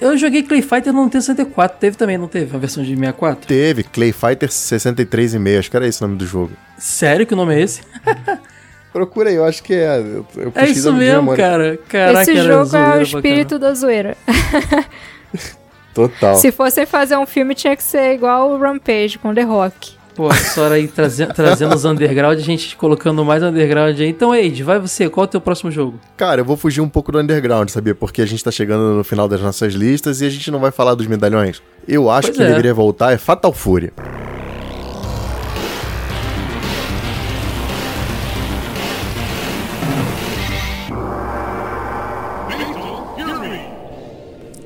Eu joguei Clay Fighter no Nintendo 64. Teve também, não teve? A versão de 64? Teve Clay Fighter 63,5, acho que era esse o nome do jogo. Sério que o nome é esse? Procura aí, eu acho que é. Eu, eu É isso mesmo, cara. Caraca, Esse jogo é o espírito da zoeira. Total. Se fossem fazer um filme, tinha que ser igual o Rampage com The Rock. Pô, a Sora aí traze- trazendo os underground, a gente colocando mais underground aí. Então, Age, vai você. Qual é o teu próximo jogo? Cara, eu vou fugir um pouco do underground, sabia? Porque a gente tá chegando no final das nossas listas e a gente não vai falar dos medalhões. Eu acho Pois que é. deveria voltar é Fatal Fury.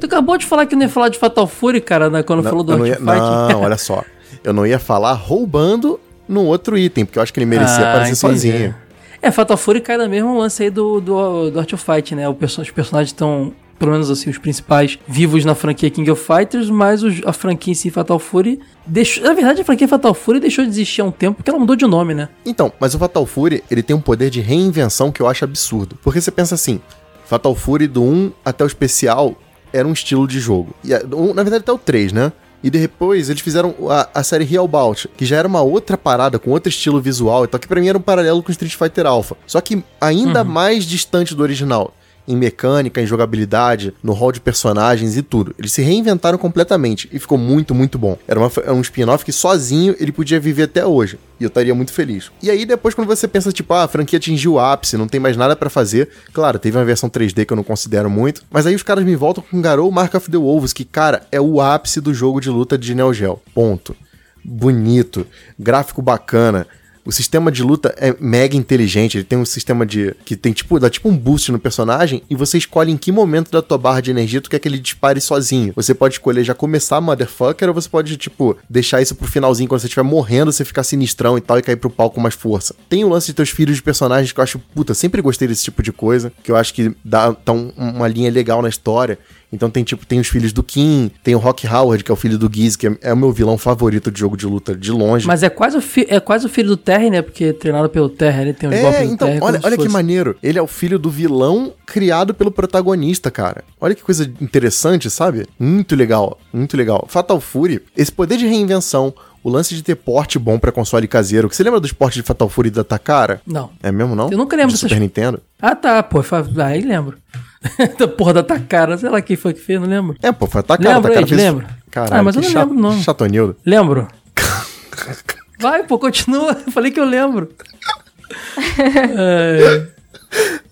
Tu acabou de falar que não ia falar de Fatal Fury, cara, né, quando falou do não, ia, não, olha só. Eu não ia falar roubando num outro item, porque eu acho que ele merecia Ah, aparecer entendi. sozinho. É, Fatal Fury cai no mesmo lance aí do, do, do Art of Fight, né? Perso- os personagens estão, pelo menos assim, os principais vivos na franquia King of Fighters, mas os- a franquia em si, Fatal Fury, deixou... Na verdade, a franquia Fatal Fury deixou de existir há um tempo, porque ela mudou de nome, né? Então, mas o Fatal Fury, ele tem um poder de reinvenção que eu acho absurdo. Porque você pensa assim, Fatal Fury do 1 até o especial era um estilo de jogo. E, na verdade até o 3, né? E depois eles fizeram a, a série Real Bout, que já era uma outra parada, com outro estilo visual e tal, que pra mim era um paralelo com Street Fighter Alpha. Só que ainda mais distante do original. Em mecânica, em jogabilidade, no rol de personagens e tudo. Eles se reinventaram completamente e ficou muito, muito bom. Era, uma- era um spin-off que sozinho ele podia viver até hoje. E eu estaria muito feliz. E aí, depois, quando você pensa, tipo, ah, a franquia atingiu o ápice, não tem mais nada pra fazer. Claro, teve uma versão 3D que eu não considero muito. Mas aí os caras me voltam com Garou Mark of the Wolves, que, cara, é o ápice do jogo de luta de Neo Geo. Ponto. Bonito, gráfico bacana. O sistema de luta é mega inteligente. Ele tem um sistema de. que tem tipo. dá tipo um boost no personagem e você escolhe em que momento da tua barra de energia tu quer que ele dispare sozinho. Você pode escolher já começar motherfucker ou você pode, tipo, deixar isso pro finalzinho quando você estiver morrendo, você ficar sinistrão e tal e cair pro pau com mais força. Tem o lance de teus filhos de personagens que eu acho, puta, sempre gostei desse tipo de coisa, que eu acho que dá tá um- uma linha legal na história. Então tem tipo, tem os filhos do Kim, tem o Rock Howard, que é o filho do Giz, que é, é o meu vilão favorito de jogo de luta de longe. Mas é quase, o é quase o filho do Terry, né? Porque treinado pelo Terry, ele tem os É, golpes do então, Terry. olha, olha que maneiro. Ele é o filho do vilão criado pelo protagonista, cara. Olha que coisa interessante, sabe? Muito legal, muito legal. Fatal Fury, esse poder de reinvenção, o lance de ter porte bom pra console caseiro. Que você lembra dos portes de Fatal Fury da Takara? Não. É mesmo, não? Eu nunca lembro de Super Nintendo? Ah, tá, pô. Aí lembro. da porra da Takara, sei lá quem foi que fez, não lembro. É, pô, foi a Takara. Lembra, Takara Ed, lembra? Caralho, Ah, mas eu não lembro, não. Chatonildo. Lembro. Vai, pô, continua. Eu falei que eu lembro. É,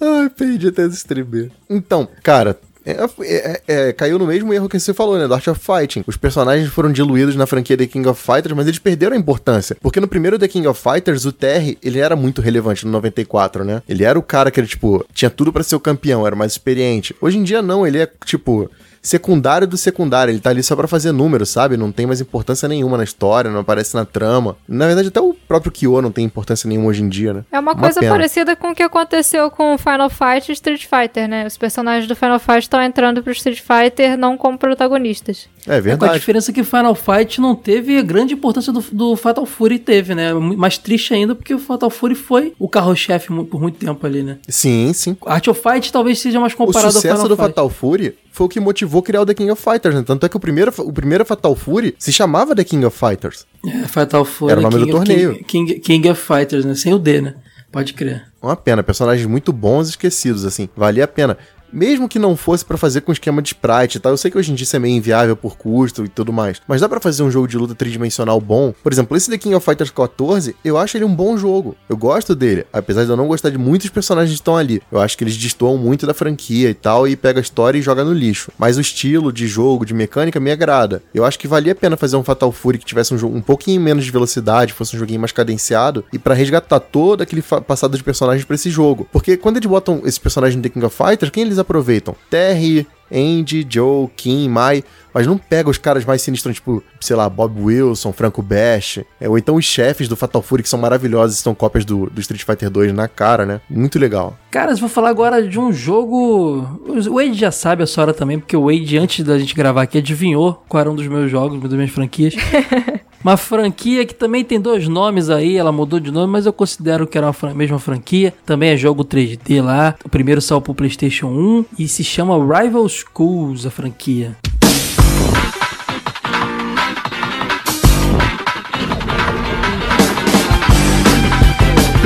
Ai, perdi até streamer. Então, cara. É- é- é- caiu no mesmo erro que você falou, né? Do Art of Fighting. Os personagens foram diluídos na franquia The King of Fighters, mas eles perderam a importância. Porque no primeiro The King of Fighters, o Terry, ele era muito relevante no 94, né? Ele era o cara que ele, tipo, tinha tudo pra ser o campeão, era mais experiente. Hoje em dia, não, ele é, tipo, secundário do secundário. Ele tá ali só pra fazer número, sabe? Não tem mais importância nenhuma na história, não aparece na trama. Na verdade, até o próprio Kyo não tem importância nenhuma hoje em dia, né? É uma coisa pena. parecida com o que aconteceu com Final Fight e Street Fighter, né? Os personagens do Final Fight estão entrando pro Street Fighter não como protagonistas. É com a verdade. diferença que Final Fight não teve a grande importância do, do Fatal Fury teve, né? Mu- Mais triste ainda porque o Fatal Fury foi o carro-chefe por muito tempo ali, né? Sim, sim. Art of Fight talvez seja mais O comparado ao sucesso Final do Fight. Fatal Fury foi o que motivou criar o The King of Fighters, né? Tanto é que o primeiro, o primeiro Fatal Fury se chamava The King of Fighters. É, Fatal Fury. Era o nome do King, torneio. King, King, King of Fighters, né? Sem o D, né? Pode crer. Uma pena, personagens muito bons e esquecidos, assim. Valia a pena. Mesmo que não fosse pra fazer com esquema de sprite e tal, eu sei que hoje em dia isso é meio inviável por custo e tudo mais. Mas dá pra fazer um jogo de luta tridimensional bom. Por exemplo, esse The King of Fighters 14, eu acho ele um bom jogo. Eu gosto dele, apesar de eu não gostar de muitos personagens que estão ali. Eu acho que eles destoam muito da franquia e tal, e pega a história e joga no lixo. Mas o estilo de jogo, de mecânica, me agrada. Eu acho que valia a pena fazer um Fatal Fury que tivesse um jogo um pouquinho menos de velocidade, fosse um joguinho mais cadenciado, e pra resgatar todo aquele passado de personagens pra esse jogo. Porque quando eles botam esse personagem no The King of Fighters, quem eles aproveitam? Terry, Andy, Joe, Kim, Mai, mas não pega os caras mais sinistros, tipo, sei lá, Bob Wilson, Franco Bash, é, ou então os chefes do Fatal Fury, que são maravilhosos, são cópias do, do Street Fighter 2 na cara, né? Muito legal. Cara, eu vou falar agora de um jogo. O Wade já sabe a Sora também, porque o Wade, antes da gente gravar aqui, adivinhou qual era um dos meus jogos, uma das minhas franquias. Uma franquia que também tem dois nomes aí, ela mudou de nome, mas eu considero que era a mesma franquia. Também é jogo 3D lá. O primeiro saiu pro PlayStation 1 e se chama Rival Schools, a franquia.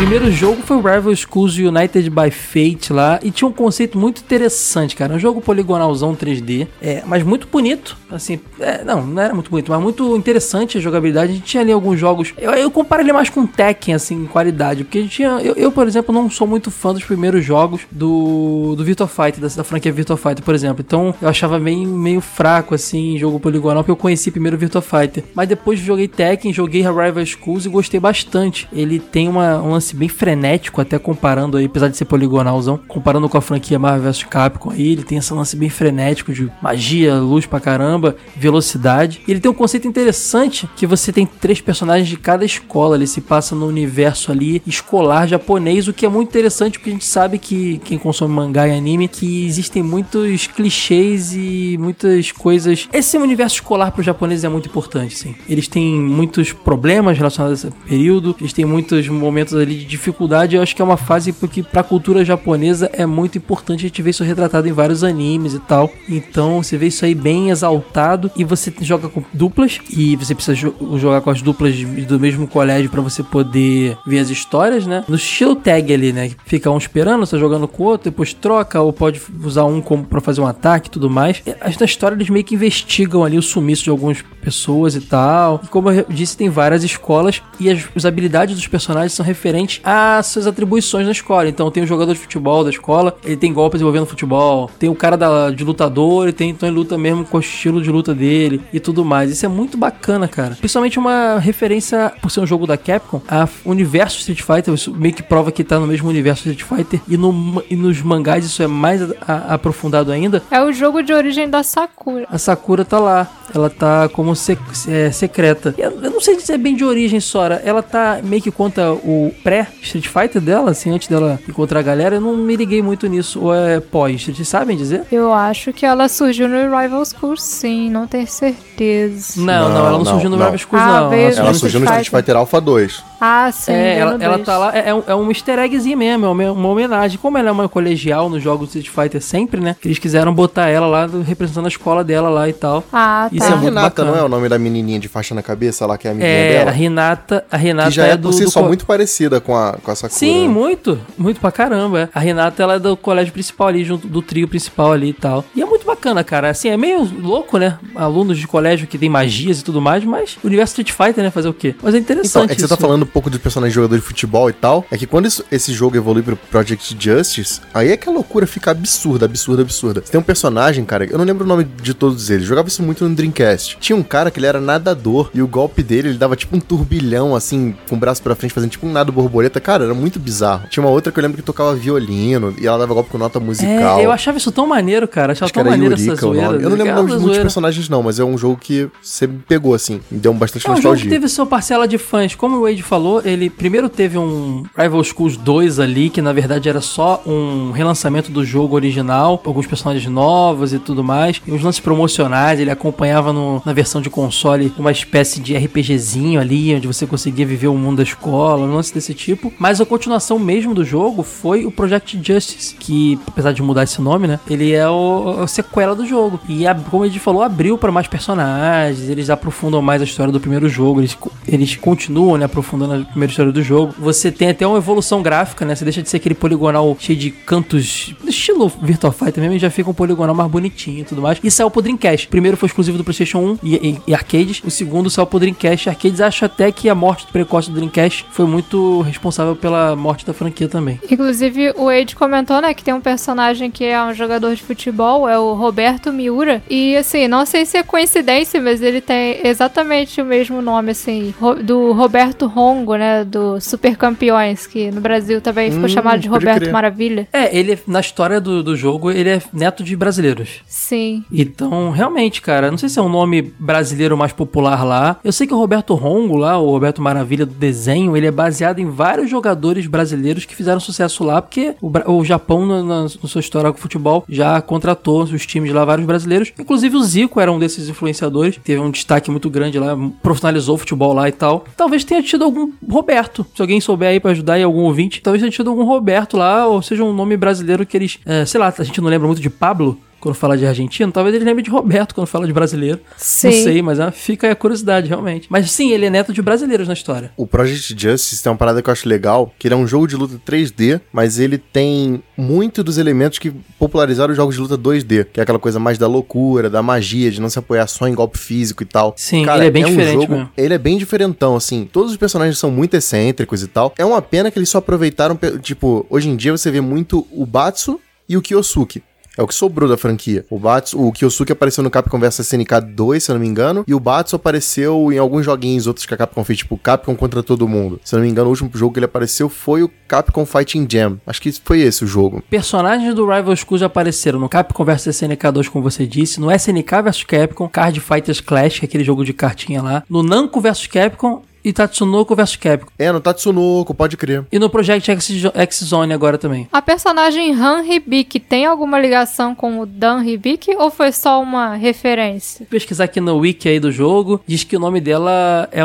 Primeiro jogo foi o Rival Schools United by Fate lá e tinha um conceito muito interessante, cara. Um jogo poligonalzão 3D, é, mas muito bonito. Assim, é, não, não era muito bonito, mas muito interessante a jogabilidade. A gente tinha ali alguns jogos. Eu, eu comparo ele mais com Tekken, assim, em qualidade, porque a gente tinha. Eu, eu, por exemplo, não sou muito fã dos primeiros jogos do, do Virtua Fighter, da, da franquia Virtua Fighter, por exemplo. Então eu achava meio, meio fraco, assim, jogo poligonal, porque eu conheci primeiro Virtua Fighter. Mas depois joguei Tekken, joguei Rival Schools e gostei bastante. Ele tem uma, um lance bem frenético, até comparando aí, apesar de ser poligonalzão, comparando com a franquia Marvel vs Capcom aí, ele tem esse lance bem frenético de magia, luz pra caramba, velocidade. E ele tem um conceito interessante que você tem três personagens de cada escola, ele se passa no universo ali escolar japonês, o que é muito interessante porque a gente sabe que quem consome mangá e anime que existem muitos clichês e muitas coisas. Esse universo escolar pro japonês é muito importante, sim. Eles têm muitos problemas relacionados a esse período, eles têm muitos momentos ali de dificuldade. Eu acho que é uma fase porque pra cultura japonesa é muito importante a gente ver isso retratado em vários animes e tal. Então você vê isso aí bem exaltado e você joga com duplas e você precisa jo- jogar com as duplas do mesmo colégio pra você poder ver as histórias, né? No estilo tag ali, né? Fica um esperando, você jogando com o outro, depois troca ou pode usar um como para fazer um ataque e tudo mais. E, Na história eles meio que investigam ali o sumiço de algumas pessoas e tal. E como eu disse, tem várias escolas e as, as habilidades dos personagens são referentes as suas atribuições na escola. Então tem o jogador de futebol da escola, ele tem golpes envolvendo futebol, tem o cara da, de lutador, ele tem então ele luta mesmo com o estilo de luta dele e tudo mais. Isso é muito bacana, cara. Principalmente uma referência, por ser um jogo da Capcom, a universo Street Fighter, isso meio que prova que tá no mesmo universo Street Fighter e, no, e nos mangás isso é mais a- a- aprofundado ainda. É o jogo de origem da Sakura. A Sakura tá lá. Ela tá como sec- é, secreta. Eu, eu não sei dizer bem de origem, Sora. Ela tá meio que conta o pré-Street Fighter dela, assim, antes dela encontrar a galera. Eu não me liguei muito nisso. Ou é pós? Vocês sabem dizer? Eu acho que ela surgiu no Rival School, sim, não tenho certeza. Não, não, Não, ela não, não, surgiu no não. Rival Schools, Ah, não. Ela Ela surgiu surgiu no Street Street Fighter Alpha 2. Ah, sim. É, ela, ela tá lá, é, é um, é easter eggzinho mesmo, é uma, uma homenagem. Como ela é uma colegial nos jogos do Street Fighter sempre, né? Eles quiseram botar ela lá do- representando a escola dela lá e tal. Ah, tá. Isso É é a muito Renata, bacana. não é o nome da menininha de faixa na cabeça lá, que é a amiguinha É, a dela? Renata, a Renata Que já é, do, por si do só co- muito parecida com a, com a Sakura. Sim, né? muito, muito pra caramba. é. A Renata, ela é do colégio principal ali, junto do trio principal ali e tal. E é muito bacana, cara. Assim, é meio louco, né? Alunos de colégio que tem magias e tudo mais, mas o universo Street Fighter, né? Fazer o quê? Mas é Então, interessante é que você isso. tá falando um pouco do personagem de jogador de futebol e tal. É que quando isso- esse jogo evolui pro Project Justice, aí é que a loucura fica absurda, absurda, absurda. Você tem um personagem, cara, eu não lembro o nome de todos eles, jogava isso muito no Dreamcast. Tinha um cara que ele era nadador e o golpe dele, ele dava tipo um turbilhão, assim, com o braço pra frente, fazendo tipo um nado borboleta. Cara, era muito bizarro. Tinha uma outra que eu lembro que tocava violino e ela dava golpe com nota musical. É, eu achava isso tão maneiro, cara. Achava Acho tão maneiro essa Yurika o zoeira. Eu não lembro o Aquela nome de muitos personagens, não, mas é um jogo que você me pegou, assim. Me deu bastante É um jogo que nostalgia. teve sua parcela de fãs. Como o Wade falou, ele primeiro teve um Rival Schools 2 ali, que na verdade era só um relançamento do jogo original, alguns personagens novos e tudo mais. E uns lances promocionais, ele acompanhava no- na versão de console uma espécie de RPGzinho ali, onde você conseguia viver o mundo da escola, um lance desse tipo. Mas a continuação mesmo do jogo foi o Project Justice, que apesar de mudar esse nome, né, ele é o, a sequela do jogo. E a- como a gente falou, abriu para mais personagens, eles aprofundam mais a história do primeiro jogo, eles, eles continuam né, aprofundando a primeira história do jogo. Você tem até uma evolução gráfica, né? Você deixa de ser aquele poligonal cheio de cantos, estilo Virtua Fighter mesmo, já fica um poligonal mais bonitinho e tudo mais. E saiu pro Dreamcast. O primeiro foi exclusivo do PlayStation 1 e, e- e arcades. O segundo saiu pro Dreamcast. Arcades acho até que a morte precoce do Dreamcast foi muito responsável pela morte da franquia também. Inclusive, o Wade comentou, né, que tem um personagem que é um jogador de futebol, é o Roberto Miura. E, assim, não sei se é coincidência, mas ele tem exatamente o mesmo nome, assim, do Roberto Rongo, né, do Super Campeões, que no Brasil também ficou Hum, chamado de Roberto crer. Maravilha. É, ele, na história do, do jogo, ele é neto de brasileiros. Sim. Então, realmente, cara, não sei se é um nome brasileiro mais popular lá. Eu sei que o Roberto Rongo lá, o Roberto Maravilha do desenho, ele é baseado em vários jogadores brasileiros que fizeram sucesso lá, porque o, o Japão, na, na, na sua história com o futebol, já contratou os times lá, vários brasileiros. Inclusive o Zico era um desses influenciadores, teve um destaque muito grande lá, profissionalizou o futebol lá e tal. Talvez tenha tido algum Roberto. Se alguém souber aí pra ajudar e algum ouvinte, talvez tenha tido algum Roberto lá, ou seja, um nome brasileiro que eles, é, sei lá, a gente não lembra muito de Pablo, quando fala de argentino, talvez ele lembre de Roberto quando fala de brasileiro. Sim. Não sei, mas ah, fica aí a curiosidade, realmente. Mas sim, ele é neto de brasileiros na história. O Project Justice tem uma parada que eu acho legal, que ele é um jogo de luta 3D, mas ele tem muito dos elementos que popularizaram os jogos de luta 2D, que é aquela coisa mais da loucura, da magia, de não se apoiar só em golpe físico e tal. Sim, ele é bem um diferente jogo, mesmo. Ele é bem diferentão, assim. Todos os personagens são muito excêntricos e tal. É uma pena que eles só aproveitaram, tipo, hoje em dia você vê muito o Batsu e o Kyosuke. É o que sobrou da franquia. O Batsu, o Kyosuke apareceu no Capcom vs SNK 2, se eu não me engano, e o Batsu apareceu em alguns joguinhos outros que a Capcom fez, tipo Capcom contra todo mundo. Se eu não me engano, o último jogo que ele apareceu foi o Capcom Fighting Jam. Acho que foi esse o jogo. Personagens do Rival Schools já apareceram no Capcom vs SNK 2, como você disse, no SNK vs Capcom, Card Fighters Clash, é aquele jogo de cartinha lá, no Namco vs Capcom e Tatsunoko vs Capcom. É, no Tatsunoko, pode crer. E no Project X- X-Zone agora também. A personagem Han Hibiki tem alguma ligação com o Dan Hibiki ou foi só uma referência? pesquisar aqui no wiki aí do jogo, diz que o nome dela é,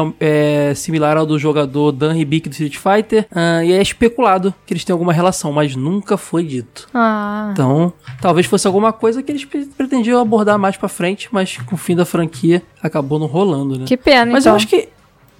é similar ao do jogador Dan Hibiki do Street Fighter, ah, e é especulado que eles têm alguma relação, mas nunca foi dito. Ah, Então, talvez fosse alguma coisa que eles pre- pretendiam abordar mais pra frente, mas com o fim da franquia acabou não rolando, né? que pena, Mas então. eu acho que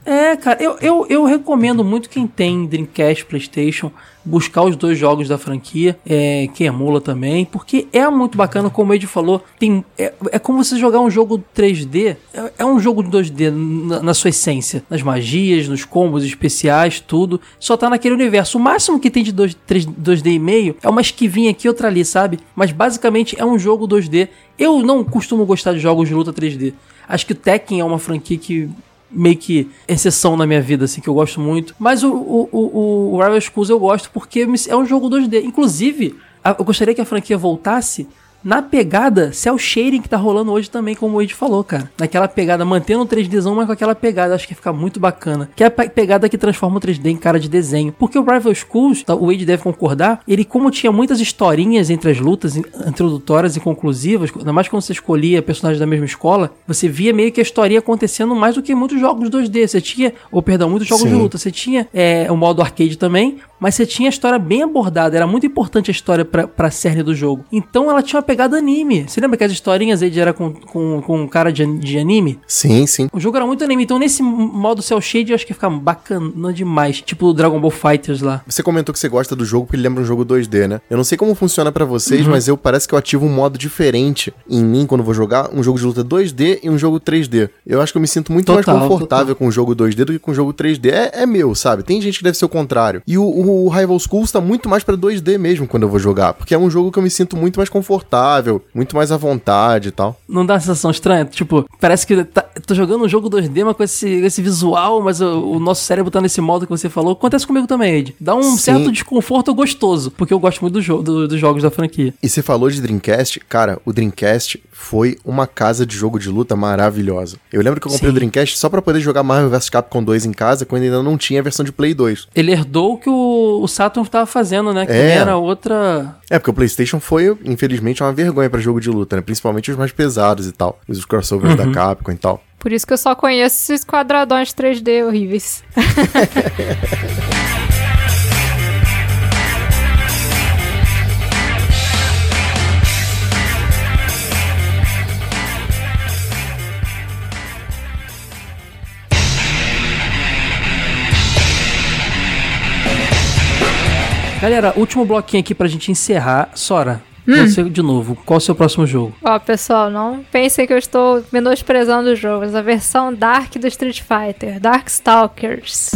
É, cara, eu, eu, eu recomendo muito quem tem Dreamcast, PlayStation, buscar os dois jogos da franquia, é, que emula também, porque é muito bacana, como o Ed falou, tem, é, é como você jogar um jogo 3D, é, é um jogo de 2D na, na, sua essência, nas magias, nos combos especiais, tudo, só tá naquele universo. O máximo que tem de 2, 3, 2D e meio é uma esquivinha aqui, outra ali, sabe? Mas basicamente é um jogo 2D. Eu não costumo gostar de jogos de luta 3D. Acho que o Tekken é uma franquia que meio que exceção na minha vida, assim, que eu gosto muito. Mas o, o, o, o Rival Schools eu gosto porque é um jogo 2D. Inclusive, eu gostaria que a franquia voltasse na pegada cel shading que tá rolando hoje também, como o Wade falou, cara. Naquela pegada, mantendo o 3Dzão, mas com aquela pegada, acho que fica muito bacana. Que é a pegada que transforma o 3D em cara de desenho. Porque o Rival Schools, tá, o Wade deve concordar, ele como tinha muitas historinhas entre as lutas, introdutórias e conclusivas, ainda mais quando você escolhia personagens da mesma escola, você via meio que a história acontecendo mais do que muitos jogos 2D. Você tinha, ou perdão, muitos jogos Sim. de luta. Você tinha é, o modo arcade também, mas você tinha a história bem abordada. Era muito importante a história pra, pra cerne do jogo. Então ela tinha uma pegada anime. Você lembra que as historinhas aí era com, com, com cara de, de anime? Sim, sim. O jogo era muito anime. Então nesse modo cel shade eu acho que fica bacana demais. Tipo o Dragon Ball Fighters lá. Você comentou que você gosta do jogo porque ele lembra um jogo 2D, né? Eu não sei como funciona para vocês, uhum. mas eu parece que eu ativo um modo diferente em mim quando vou jogar um jogo de luta 2D e um jogo 3D. Eu acho que eu me sinto muito total, mais confortável total. com o jogo 2D do que com o jogo 3D. É, é meu, sabe? Tem gente que deve ser o contrário. E o, o o Rival Schools tá muito mais para 2D mesmo quando eu vou jogar, porque é um jogo que eu me sinto muito mais confortável, muito mais à vontade e tal. Não dá uma sensação estranha? Tipo, parece que tá, tô jogando um jogo 2D, mas com esse, esse visual, mas o, o, nosso cérebro tá nesse modo que você falou. Acontece comigo também, Ed. Dá um Sim. certo desconforto gostoso, porque eu gosto muito do jo do, dos jogos da franquia. E você falou de Dreamcast, cara, o Dreamcast foi uma casa de jogo de luta maravilhosa. Eu lembro que eu comprei Sim. o Dreamcast só para poder jogar Marvel vs Capcom 2 em casa, quando ainda não tinha a versão de Play 2. Ele herdou que o, o Saturn tava fazendo, né? Que é. era outra. É, porque o PlayStation foi, infelizmente, uma vergonha para jogo de luta, né? Principalmente os mais pesados e tal. Os crossovers uhum. da Capcom e tal. Por isso que eu só conheço esses quadradões 3D horríveis. Galera, último bloquinho aqui pra gente encerrar. Sora, Hum. Você de novo, qual é o seu próximo jogo? Ó, pessoal, não pensem que eu estou menosprezando os jogos. A versão Dark do Street Fighter, Darkstalkers.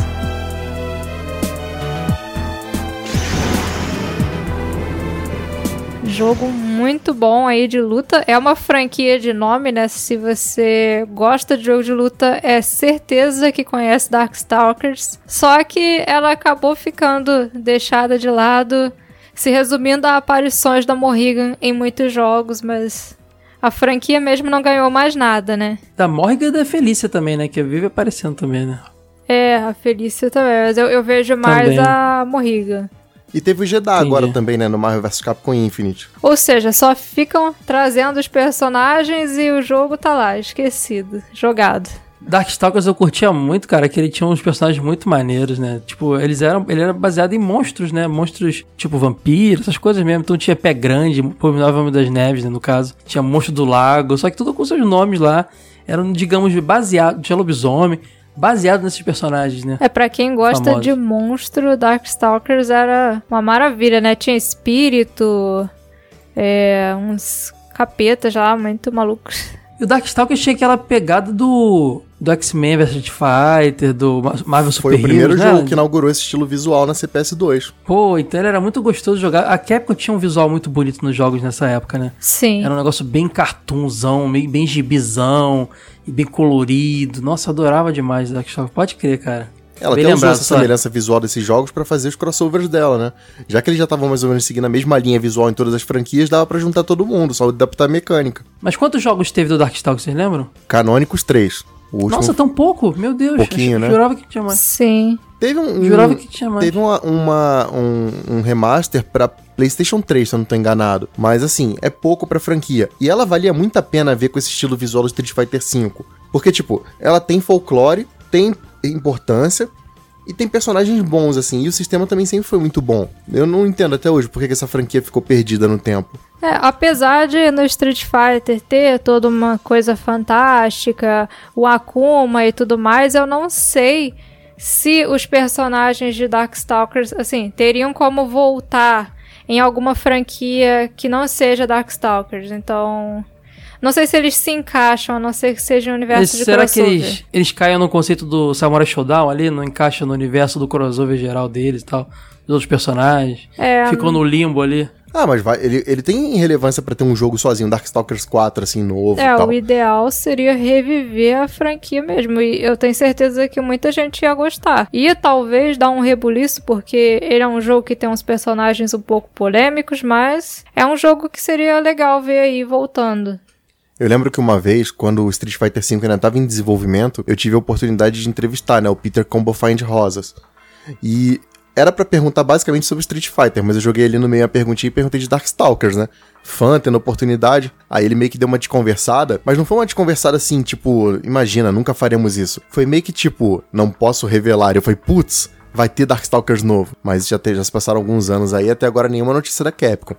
Jogo muito bom aí de luta. É uma franquia de nome, né? Se você gosta de jogo de luta, é certeza que conhece Darkstalkers. Só que ela acabou ficando deixada de lado, se resumindo a aparições da Morrigan em muitos jogos, mas a franquia mesmo não ganhou mais nada, né? Da Morrigan e da Felícia também, né? Que vive aparecendo também, né? É, a Felícia também, mas eu, eu vejo mais também. a Morrigan. E teve o Jeddah agora também, né? No Marvel vs Capcom Infinite. Ou seja, só ficam trazendo os personagens e o jogo tá lá, esquecido, jogado. Darkstalkers eu curtia muito, cara, que ele tinha uns personagens muito maneiros, né? Tipo, eles eram, ele era baseado em monstros, né? Monstros tipo vampiros, essas coisas mesmo. Então tinha pé grande, Nova das Neves, né, no caso. Tinha monstro do lago, só que tudo com seus nomes lá. Eram, digamos, baseado, tinha lobisomem baseado nesses personagens, né? É, para quem gosta Famosos. de monstro, Darkstalkers era uma maravilha, né? Tinha espírito, é, uns capetas lá muito malucos. E o Darkstalkers tinha aquela pegada do, do X-Men vs Street Fighter, do Marvel Super Foi o primeiro né? jogo que inaugurou esse estilo visual na CPS 2. Pô, então ele era muito gostoso de jogar. A Capcom tinha um visual muito bonito nos jogos nessa época, né? Sim. Era um negócio bem cartoonzão, bem, bem gibizão e bem colorido. Nossa, adorava demais Darkstalkers. Pode crer, cara. Ela Bem tem lembrado, essa semelhança visual desses jogos para fazer os crossovers dela, né? Já que eles já estavam mais ou menos seguindo a mesma linha visual em todas as franquias, dava para juntar todo mundo, só adaptar a mecânica. Mas quantos jogos teve do Darkstalkers, vocês lembram? Canônicos, três. Último... Nossa, tão pouco? Meu Deus. Pouquinho, né? Jurava que tinha mais. Sim. Teve um, Jurava que tinha mais. Teve uma, uma um, um, remaster pra PlayStation 3, se eu não tô enganado. Mas assim, é pouco pra franquia. E ela valia muito a pena ver com esse estilo visual do Street Fighter V. Porque, tipo, ela tem folclore, tem importância, E tem personagens bons, assim, e o sistema também sempre foi muito bom. Eu não entendo até hoje por que essa franquia ficou perdida no tempo. É, apesar de no Street Fighter ter toda uma coisa fantástica, o Akuma e tudo mais, eu não sei se os personagens de Darkstalkers, assim, teriam como voltar em alguma franquia que não seja Darkstalkers. Então, não sei se eles se encaixam, a não ser que seja um universo de será que crossover. eles, eles caem no conceito do Samurai Showdown ali, não encaixa no universo do crossover geral deles e tal, dos outros personagens? É, Ficou no limbo ali. Ah, mas vai, ele, ele tem relevância pra ter um jogo sozinho, Darkstalkers 4, assim, novo É, o ideal seria reviver a franquia mesmo. E eu tenho certeza que muita gente ia gostar. E talvez dar um rebuliço, porque ele é um jogo que tem uns personagens um pouco polêmicos, mas é um jogo que seria legal ver aí voltando. Eu lembro que uma vez, quando o Street Fighter V ainda estava em desenvolvimento, eu tive a oportunidade de entrevistar, né, o Peter Combo Find Rosas. E era pra perguntar basicamente sobre Street Fighter, mas eu joguei ali no meio a perguntinha e perguntei de Darkstalkers, né? Fã, tendo oportunidade. Aí ele meio que deu uma desconversada, mas não foi uma desconversada assim, tipo, imagina, nunca faremos isso. Foi meio que tipo, não posso revelar. Eu falei, putz, vai ter Darkstalkers novo. Mas já, te- já se passaram alguns anos aí, até agora nenhuma notícia da Capcom.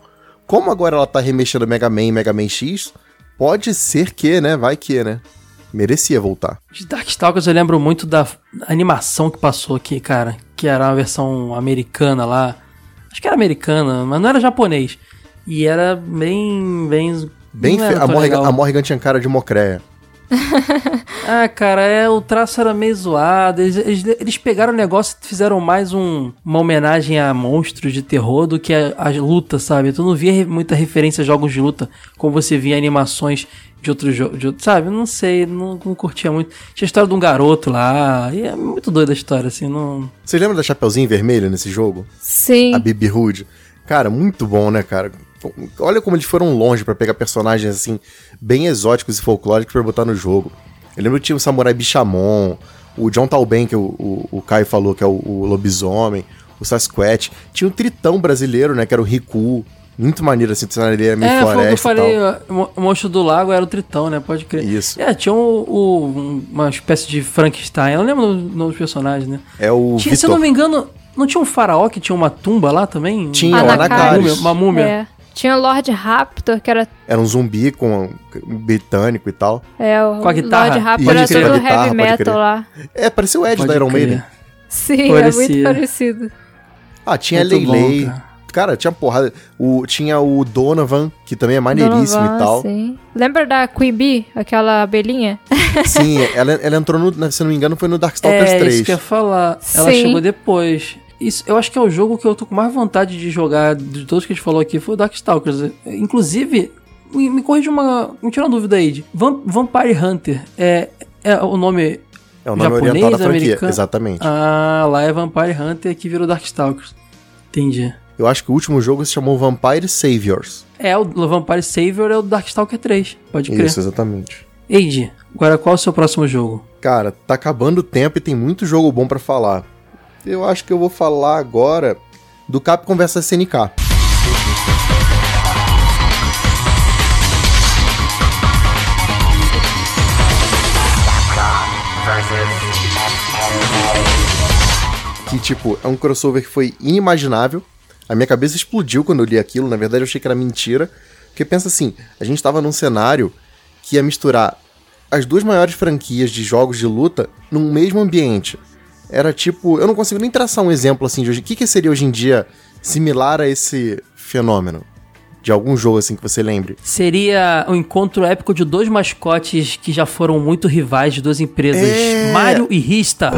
Como agora ela tá remexendo Mega Man e Mega Man X, pode ser que, né? Vai que, né? Merecia voltar. De Darkstalkers eu lembro muito da animação que passou aqui, cara. Que era uma versão americana lá. Acho que era americana, mas não era japonês. E era bem. bem. Bem fe... a, Morrigan, a Morrigan tinha cara de mocréia. Ah, cara, é, o traço era meio zoado. Eles, eles, eles pegaram o negócio e fizeram mais um, uma homenagem a monstros de terror do que a, a luta, sabe? Tu não via muita referência a jogos de luta, como você via animações de outros jogos, sabe? Não sei, não, não curtia muito. Tinha a história de um garoto lá, e é muito doida a história, assim, não... Vocês lembram da Chapeuzinho Vermelho nesse jogo? Sim. A Bibi Hood. Cara, muito bom, né, cara? Olha como eles foram longe pra pegar personagens assim, bem exóticos e folclóricos pra botar no jogo. Eu lembro que tinha o Samurai Bichamon, o John Talben, que o, o, o Caio falou, que é o, o lobisomem, o Sasquatch. Tinha o Tritão brasileiro, né, que era o Riku. Muito maneiro, assim, o cenário dele era meio É, foi o que eu floresta e falei, tal. o mo- o monstro do lago era o Tritão, né? Pode crer. Isso. É, tinha o, o- um- uma espécie de Frankenstein, eu não lembro o nome dos personagens, né? É o Tinha, se eu não me engano, não tinha um faraó que tinha uma tumba lá também? Tinha, o na Anacaris. Múmia, uma múmia. É. Tinha o Lord Raptor, que era Era um zumbi com um britânico e tal. é, o Com a guitarra. Lord Raptor Pode era crer. todo guitarra, heavy metal lá. É, parecia o Ed Pode da Iron. Maiden. Sim, Parecia. é muito parecido. Ah, tinha Muito bom, Leilei. cara. cara. tinha porrada. O, tinha o Donovan, que também é maneiríssimo Donovan, e tal. Sim. Lembra da Queen Bee, aquela abelhinha? Sim, ela, ela entrou no, se não me engano, foi no Darkstalkers É, 3. isso que eu ia falar. Ela Sim. chegou depois. Isso, eu acho que é o jogo que eu tô com mais vontade de jogar de todos que a gente falou aqui foi o Darkstalkers. Inclusive, me, me corrija uma. Me tira uma dúvida aí. de Vam- Vampire Hunter é, é o nome. É o nome japonês, oriental da franquia, americano? exatamente. Ah, lá é Vampire Hunter que virou Darkstalkers. Entendi. Eu acho que o último jogo se chamou Vampire Saviors. É, o Vampire Savior é o Darkstalker 3. Pode crer. Isso, exatamente. Eide, agora qual é o seu próximo jogo? Cara, tá acabando o tempo e tem muito jogo bom pra falar. Eu acho que eu vou falar agora do Capcom vs SNK. Que, tipo, é um crossover que foi inimaginável. A minha cabeça explodiu quando eu li aquilo. Na verdade, eu achei que era mentira. Porque pensa assim, a gente tava num cenário que ia misturar as duas maiores franquias de jogos de luta num mesmo ambiente. Era tipo, eu não consigo nem traçar um exemplo assim de hoje. O que, que seria hoje em dia similar a esse fenômeno? De algum jogo assim que você lembre? Seria o encontro épico de dois mascotes que já foram muito rivais de duas empresas, É. Mario e Rista.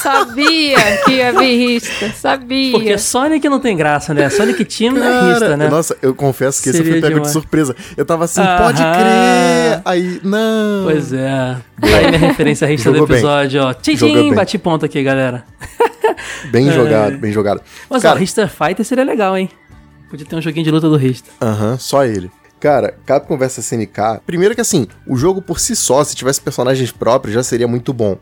Sabia que ia vir Rista, sabia. Porque Sonic não tem graça, né? Sonic Team não é Rista, né? Nossa, eu confesso que esse eu Seria fui pego demais. de surpresa. Eu tava assim, Aham. pode crer! Aí, não! Pois é. Tá aí minha referência a Rista do Jogou bem. episódio, ó. Tchim, bati ponto aqui, galera. Bem jogado, bem jogado. É. Mas Cara, ó, Rista Fighter seria legal, hein? Podia ter um joguinho de luta do Rista. Aham, só ele. Cara, Capcom vs SNK. Primeiro que assim, o jogo por si só, se tivesse personagens próprios, já seria muito bom.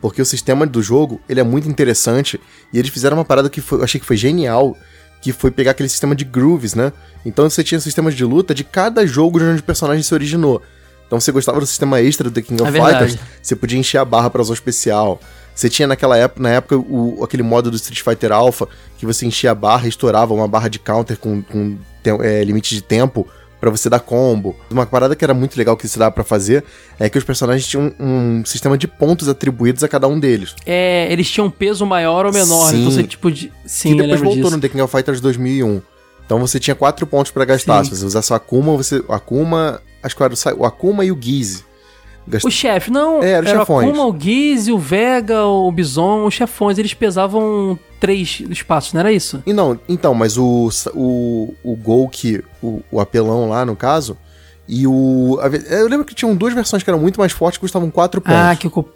Porque o sistema do jogo, ele é muito interessante. E eles fizeram uma parada que foi- eu achei que foi genial. Que foi pegar aquele sistema de grooves, né? Então você tinha sistemas de luta de cada jogo de onde o personagem se originou. Então você gostava do sistema extra do The King of É. Fighters, você podia encher a barra pra usar o especial. Você tinha naquela época, na época, o, aquele modo do Street Fighter Alpha, que você enchia a barra e estourava uma barra de counter com, com é, limite de tempo pra você dar combo. Uma parada que era muito legal que se dava pra fazer é que os personagens tinham um, um sistema de pontos atribuídos a cada um deles. É, eles tinham um peso maior ou menor, Sim. então você tipo de... Sim, que depois voltou disso. no The King of Fighters 2001. Então você tinha quatro pontos pra gastar. Sim. Se você usasse o Akuma, você. O Akuma. Acho que era o Akuma e o Giz. Gast- O chefe, não, É, era o chefões. Akuma, o Giz, o Vega, o Bison, os chefões, eles pesavam três espaços, não era isso? E não, então, mas o, o, o Golk, o, o apelão lá, no caso, e o. a Eu lembro que tinham duas versões que eram muito mais fortes que custavam 4 pontos. Ah, que ocup...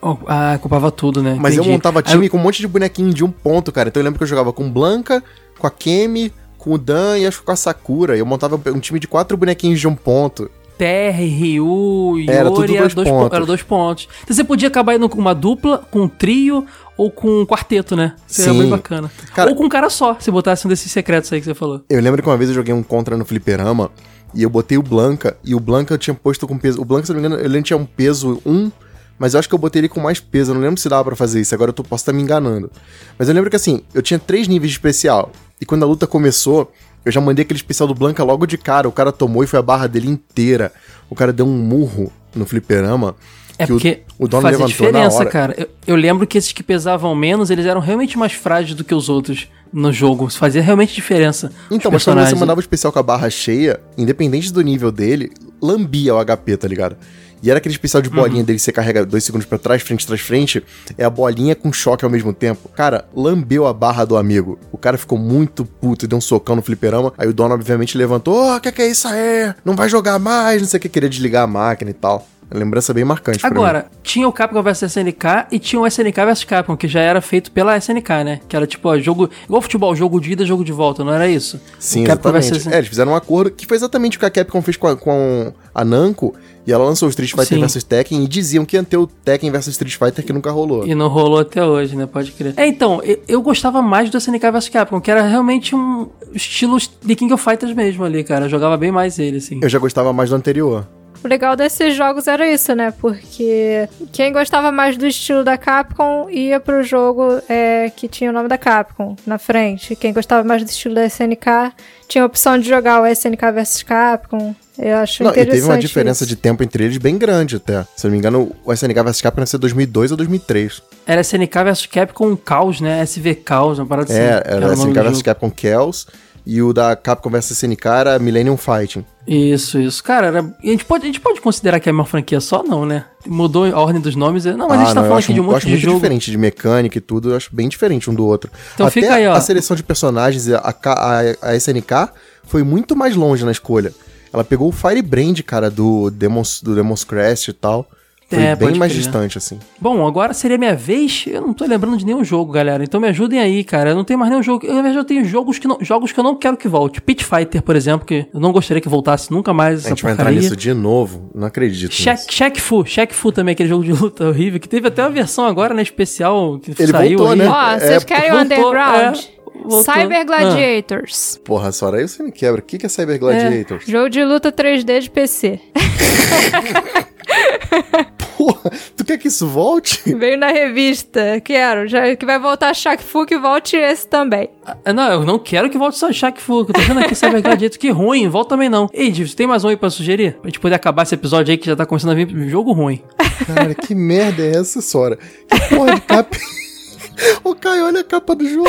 oh, ah, ocupava tudo, né? mas Entendi. eu montava time com um monte de bonequinho de um ponto, cara. Então eu lembro que eu jogava com Blanca, com a Kemi, com o Dan e acho que com a Sakura. Eu montava um time de quatro bonequinhos de um ponto. Terry, Ryu, Yori, Era tudo dois dois pontos. po- era dois pontos. Então você podia acabar indo com uma dupla, com um trio ou com um quarteto, né? Seria Sim. bem bacana. Cara- ou com um cara só, se botasse um desses secretos aí que você falou. Eu lembro que uma vez eu joguei um contra no fliperama e eu botei o Blanca, e o Blanca eu tinha posto com peso. O Blanca, se não me engano, ele tinha um peso 1, mas eu acho que eu botei ele com mais peso. Eu não lembro se dava pra fazer isso, agora eu tô, posso estar me enganando. Mas eu lembro que assim, eu tinha três níveis de especial. E quando a luta começou, eu já mandei aquele especial do Blanca logo de cara. O cara tomou e foi a barra dele inteira. O cara deu um murro no fliperama. É que o- porque o, dono fazia levantou na diferença, cara. Eu, eu lembro que esses que pesavam menos, eles eram realmente mais frágeis do que os outros no jogo. Isso fazia realmente diferença. Então, mas quando você mandava o especial com a barra cheia, independente do nível dele, lambia o HP, tá ligado? E era aquele especial de Uhum. bolinha dele que você carrega dois segundos pra trás, frente, trás, frente. É a bolinha com choque ao mesmo tempo. Cara, lambeu a barra do amigo. O cara ficou muito puto e deu um socão no fliperama. Aí o dono, obviamente, levantou: Ô, que que é isso aí? Não vai jogar mais, não sei o que, queria desligar a máquina e tal. É lembrança bem marcante. Agora, tinha o Capcom vs SNK e tinha o SNK vs Capcom, que já era feito pela SNK, né? Que era tipo, ó, jogo. Igual futebol, jogo de ida, jogo de volta, não era isso? Sim, exatamente. É, eles fizeram um acordo que foi exatamente o que a Capcom fez com a, com a Namco. E ela lançou o Street Fighter Sim. vs Tekken e diziam que ia ter o Tekken vs Street Fighter que nunca rolou. E não rolou até hoje, né? Pode crer. É, então, eu, eu gostava mais do SNK vs Capcom, que era realmente um estilo de King of Fighters mesmo ali, cara. Eu jogava bem mais ele, assim. Eu já gostava mais do anterior. O legal desses jogos era isso, né? Porque quem gostava mais do estilo da Capcom ia pro jogo é, que tinha o nome da Capcom na frente. Quem gostava mais do estilo da SNK tinha a opção de jogar o SNK vs Capcom. Eu acho Não, e interessante. teve uma diferença isso. de tempo entre eles bem grande até. Se eu não me engano, o SNK vs Capcom nasceu em 2002 ou 2003. Era SNK vs Capcom Caos, né? SV Caos, uma parada assim. é, que era o nome SNK do vs. Capcom Chaos e o da Capcom vs SNK era Millennium Fighting. Isso, isso. Cara, era... a, gente pode, a gente pode considerar que é uma franquia só, não, né? Mudou a ordem dos nomes. Não, mas a gente tá Ah, eu falando acho, aqui de um eu monte acho de muito jogo. diferente de mecânica e tudo, eu acho bem diferente um do outro. Então Até fica aí, ó. a seleção de personagens, a, a, a SNK foi muito mais longe na escolha. Ela pegou o Firebrand, cara, do Demon's, do Demon's Crest e tal. Foi É, bem mais crer. distante, assim. Bom, agora seria minha vez. Eu não tô lembrando de nenhum jogo, galera. Então me ajudem aí, cara. Eu não tenho mais nenhum jogo. Eu, na verdade, eu tenho jogos que, não, jogos que eu não quero que volte. Pit Fighter, por exemplo, que eu não gostaria que voltasse nunca mais A gente vai entrar porcaria. nisso de novo, não acredito. Shaq, Shaq Fu, Shaq Fu também, aquele jogo de luta horrível, que teve até uma versão agora, né, especial, que Ele saiu voltou, aí. né? Ó, É, vocês querem o voltou, Underground? é, voltou. Cyber Ah. Gladiators. Porra, Sora, aí você me quebra. O que que é Cyber Gladiators? Jogo de luta 3D de PC. Porra, tu quer que isso volte? Veio na revista. Quero. Já, que vai voltar Shaq Fu, que volte esse também. Ah, Não, eu não quero que volte só Shaq Fu, eu tô vendo aqui Cyber Gladiator, que ruim, volta também não. Ei, Div, você tem mais um aí pra sugerir? Pra gente poder acabar esse episódio aí que já tá começando a vir jogo ruim. Cara, que merda é essa, Sora? Que porra de capa... Ô, Caio, olha a capa do jogo.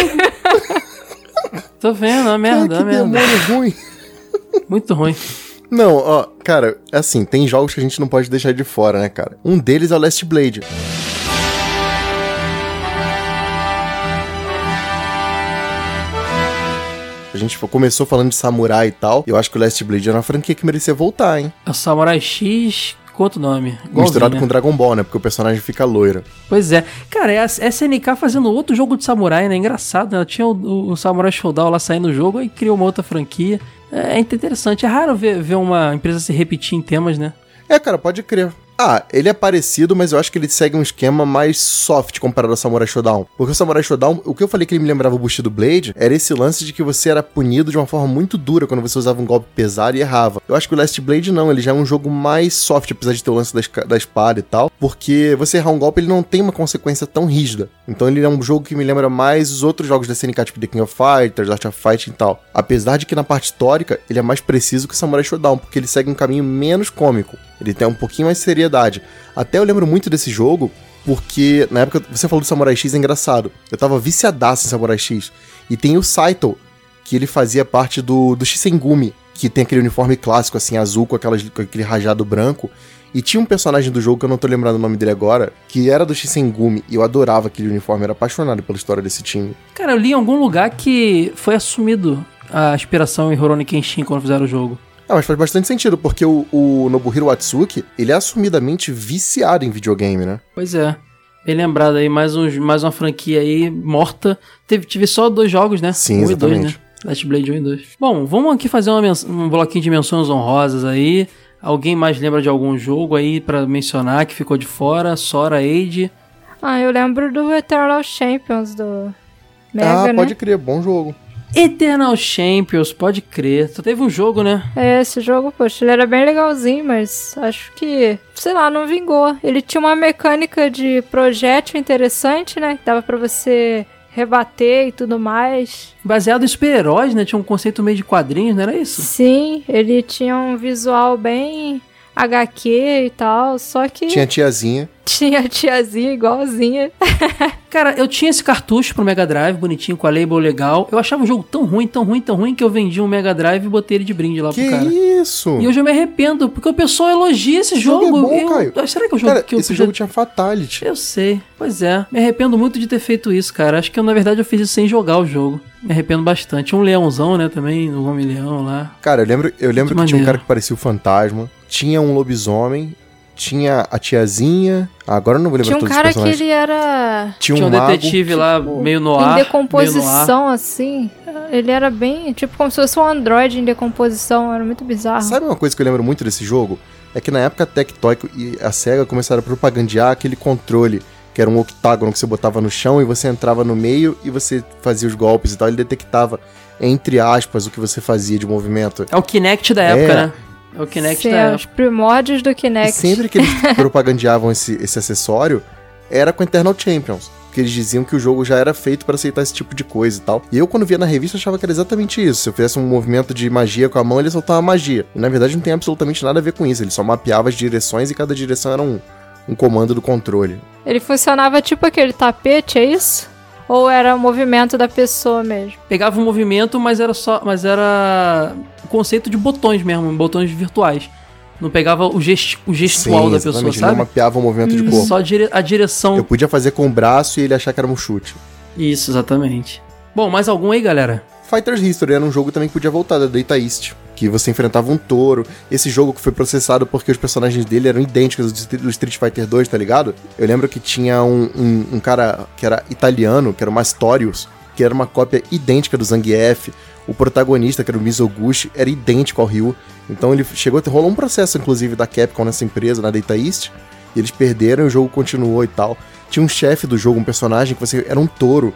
Tô vendo, é uma merda, é Cara, uma que merda. demônio ruim. Muito ruim. Não, ó, cara, assim, tem jogos que a gente não pode deixar de fora, né, cara? Um deles é o Last Blade. A gente começou falando de samurai e tal. E eu acho que o Last Blade era uma franquia que merecia voltar, hein? É o Samurai X, com outro nome. Misturado né? com Dragon Ball, né? Porque o personagem fica loiro. Pois é. Cara, é a SNK fazendo outro jogo de samurai, né? Engraçado, né? Ela tinha o, o, o Samurai Showdown lá saindo no jogo e criou uma outra franquia. É, é interessante. É raro ver, ver uma empresa se repetir em temas, né? É, cara, pode crer. Ah, ele é parecido, mas eu acho que ele segue um esquema mais soft comparado ao Samurai Shodown. Porque o Samurai Shodown, o que eu falei que ele me lembrava o Bushido Blade, era esse lance de que você era punido de uma forma muito dura quando você usava um golpe pesado e errava. Eu acho que o Last Blade não, ele já é um jogo mais soft, apesar de ter o lance da, espada e tal, porque você errar um golpe, ele não tem uma consequência tão rígida. Então ele é um jogo que me lembra mais os outros jogos da SNK, tipo The King of Fighters, Art of Fighting e tal. Apesar de que na parte histórica, ele é mais preciso que o Samurai Shodown, porque ele segue um caminho menos cômico. Ele tem um pouquinho mais de Até eu lembro muito desse jogo, porque na época você falou do Samurai X, é engraçado. Eu tava viciadaço em Samurai X. E tem o Saito, que ele fazia parte do, do Shisengumi, que tem aquele uniforme clássico, assim, azul, com, aquelas, com aquele rajado branco. E tinha um personagem do jogo, que eu não tô lembrando o nome dele agora, que era do Shisengumi, e eu adorava aquele uniforme, era apaixonado pela história desse time. Cara, eu li em algum lugar que foi assumido a inspiração em Rurouni Kenshin quando fizeram o jogo. Ah, mas faz bastante sentido, porque o, o Nobuhiro Watsuki, ele é assumidamente viciado em videogame, né? Pois é. Bem lembrado aí, mais, uns, mais uma franquia aí morta. Teve, tive só dois jogos, né? Sim, um e dois, né? exatamente. Last Blade 1 e 2. Bom, vamos aqui fazer um bloquinho de menções honrosas aí. Alguém mais lembra de algum jogo aí pra mencionar que ficou de fora? Sora Age. Ah, eu lembro do Eternal Champions do Mega, ah, né? pode crer, bom jogo. Eternal Champions, pode crer. Só teve um jogo, né? É, esse jogo, poxa, ele era bem legalzinho, mas acho que, sei lá, não vingou. Ele tinha uma mecânica de projétil interessante, né? Que dava pra você rebater e tudo mais. Baseado em super-heróis, né? Tinha um conceito meio de quadrinhos, não era isso? Sim, ele tinha um visual bem HQ e tal, só que Tinha tiazinha. tinha tiazinha igualzinha. Cara, eu tinha esse cartucho pro Mega Drive, bonitinho, com a label legal. Eu achava o jogo tão ruim, tão ruim, tão ruim, que eu vendi um Mega Drive e botei ele de brinde lá Que pro cara. isso? E hoje eu me arrependo, porque o pessoal elogia esse jogo jogo. é bom, eu... Caio. Ah, Será que é o jogo Cara, que eu esse podia- jogo tinha Fatality. Eu sei, pois é. Me arrependo muito de ter feito isso, cara. Acho que eu, na verdade, eu fiz isso sem jogar o jogo. Me arrependo bastante. Tinha um leãozão, né, também, o Homem-Leão lá. Cara, eu lembro, eu lembro que, Que tinha um cara que parecia o fantasma, tinha um lobisomem, tinha a tiazinha. Agora eu não vou lembrar Tinha um todos cara os que personagens. ele era Tinha um, Tinha um mago. detetive lá, tipo, meio no em ar. decomposição, assim. Ele era bem, tipo, como se fosse um androide em decomposição. Era muito bizarro. Sabe uma coisa que eu lembro muito desse jogo? É que na época a Tectoy e a SEGA começaram a propagandear aquele controle, que era um octágono que você botava no chão e você entrava no meio e você fazia os golpes e tal. Ele detectava, entre aspas, o que você fazia de movimento. É o Kinect da época, É. né? É o Kinect Sim, é, os primórdios do E Kinect. sempre que eles propagandeavam esse, esse acessório, era com Eternal Champions. Porque eles diziam que o jogo já era feito pra aceitar esse tipo de coisa e tal. E eu, quando via na revista, achava que era exatamente isso. Se eu fizesse um movimento de magia com a mão, ele soltava magia. E na verdade não tem absolutamente nada a ver com isso. Ele só mapeava as direções e cada direção era um, um comando do controle. Ele funcionava tipo aquele tapete, é isso? Ou era o movimento da pessoa mesmo? Pegava o movimento, mas era só. Mas era. o conceito de botões mesmo, botões virtuais. Não pegava o, gest, o gestual da pessoa, exatamente. Ele não sabe? mapeava o movimento de corpo. Só dire- a direção. Eu podia fazer com o braço e ele achar que era um chute. Isso, exatamente. Bom, mais algum aí, galera? Fighters History era um jogo também que podia voltar da Data East. Que você enfrentava um touro. Esse jogo que foi processado porque os personagens dele eram idênticos do Street- Fighter 2, tá ligado? Eu lembro que tinha um, um, um cara que era italiano, que era o Mastorius, que era uma cópia idêntica do Zangief. O protagonista, que era o Mizoguchi, era idêntico ao Ryu. Então ele chegou. Rolou um processo, inclusive, da Capcom nessa empresa, na Data East. E eles perderam o jogo continuou e tal. Tinha um chefe do jogo, um personagem que você era um touro.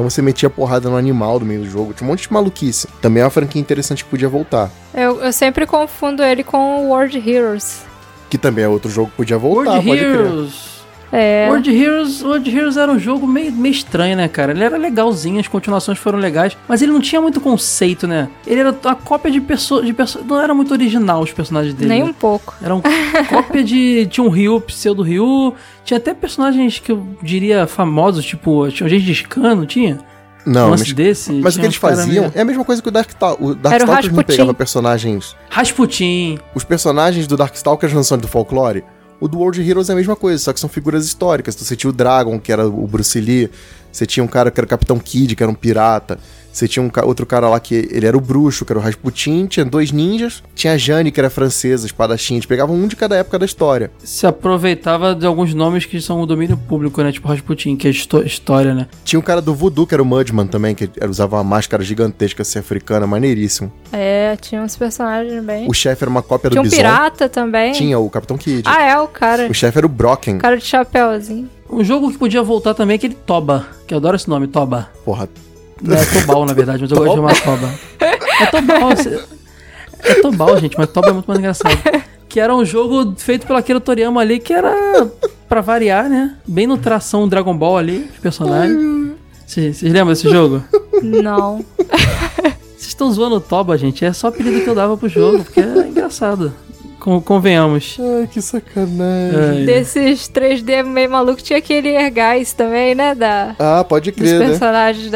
Então você metia porrada no animal do meio do jogo. Tinha um monte de maluquice. Também é uma franquia interessante que podia voltar. Eu, eu sempre confundo ele com o World Heroes. Que também é outro jogo que podia voltar, World pode crer. É. World Heroes. World Heroes era um jogo meio, meio estranho, né, cara? Ele era legalzinho, as continuações foram legais, mas ele não tinha muito conceito, né? Ele era uma cópia de pessoas. De perso não era muito original os personagens dele. Nem né? um pouco. Era uma cópia de. Tinha um Ryu, pseudo Ryu. Tinha até personagens que eu diria famosos, tipo. Tinha um Gengis Khan, não tinha? Não, mas, desse. mas o que eles faziam meio- é a mesma coisa que o Darkstalkers. O Era o Darkstalkers não Rasputin. pegava personagens. Rasputin. Os personagens do Darkstalkers não são do folclore. O do World Heroes é a mesma coisa, só que são figuras históricas. Então, você tinha o Dragon, que era o Bruce Lee. Você tinha um cara que era o Capitão Kid, que era um pirata. Você tinha um ca- outro cara lá que ele era o bruxo, que era o Rasputin, tinha dois ninjas, tinha a Jane, que era francesa, espadachim, eles pegavam um de cada época da história. Se aproveitava de alguns nomes que são o domínio público, né? Tipo Rasputin, que é histó- história, né? Tinha o cara do voodoo, que era o Mudman também, que usava uma máscara gigantesca, assim, africana, maneiríssimo. É, tinha uns personagens bem. O chefe era uma cópia Tinha do um Bison. pirata também. Tinha o Capitão Kid. Ah, é, o cara. O chefe era o Brocken. O cara de chapéuzinho. Um jogo que podia voltar também é aquele Toba, que eu adoro esse nome, Toba. Porra, Não é Tobal, na verdade, mas eu gosto de chamar Toba. É Tobal, você- é Tobal, gente, mas Toba é muito mais engraçado. Que era um jogo feito pelo Akira Toriyama ali, que era, pra variar, né? Bem no tração Dragon Ball ali, os personagens. Vocês lembram desse jogo? Não. Vocês estão zoando o Toba, gente. É só o apelido que eu dava pro jogo, porque é engraçado. Con- convenhamos. Ai, que sacanagem. É, Desses 3D meio maluco, tinha aquele Air Guys também, né? Da, Ah, pode dos crer, né? personagens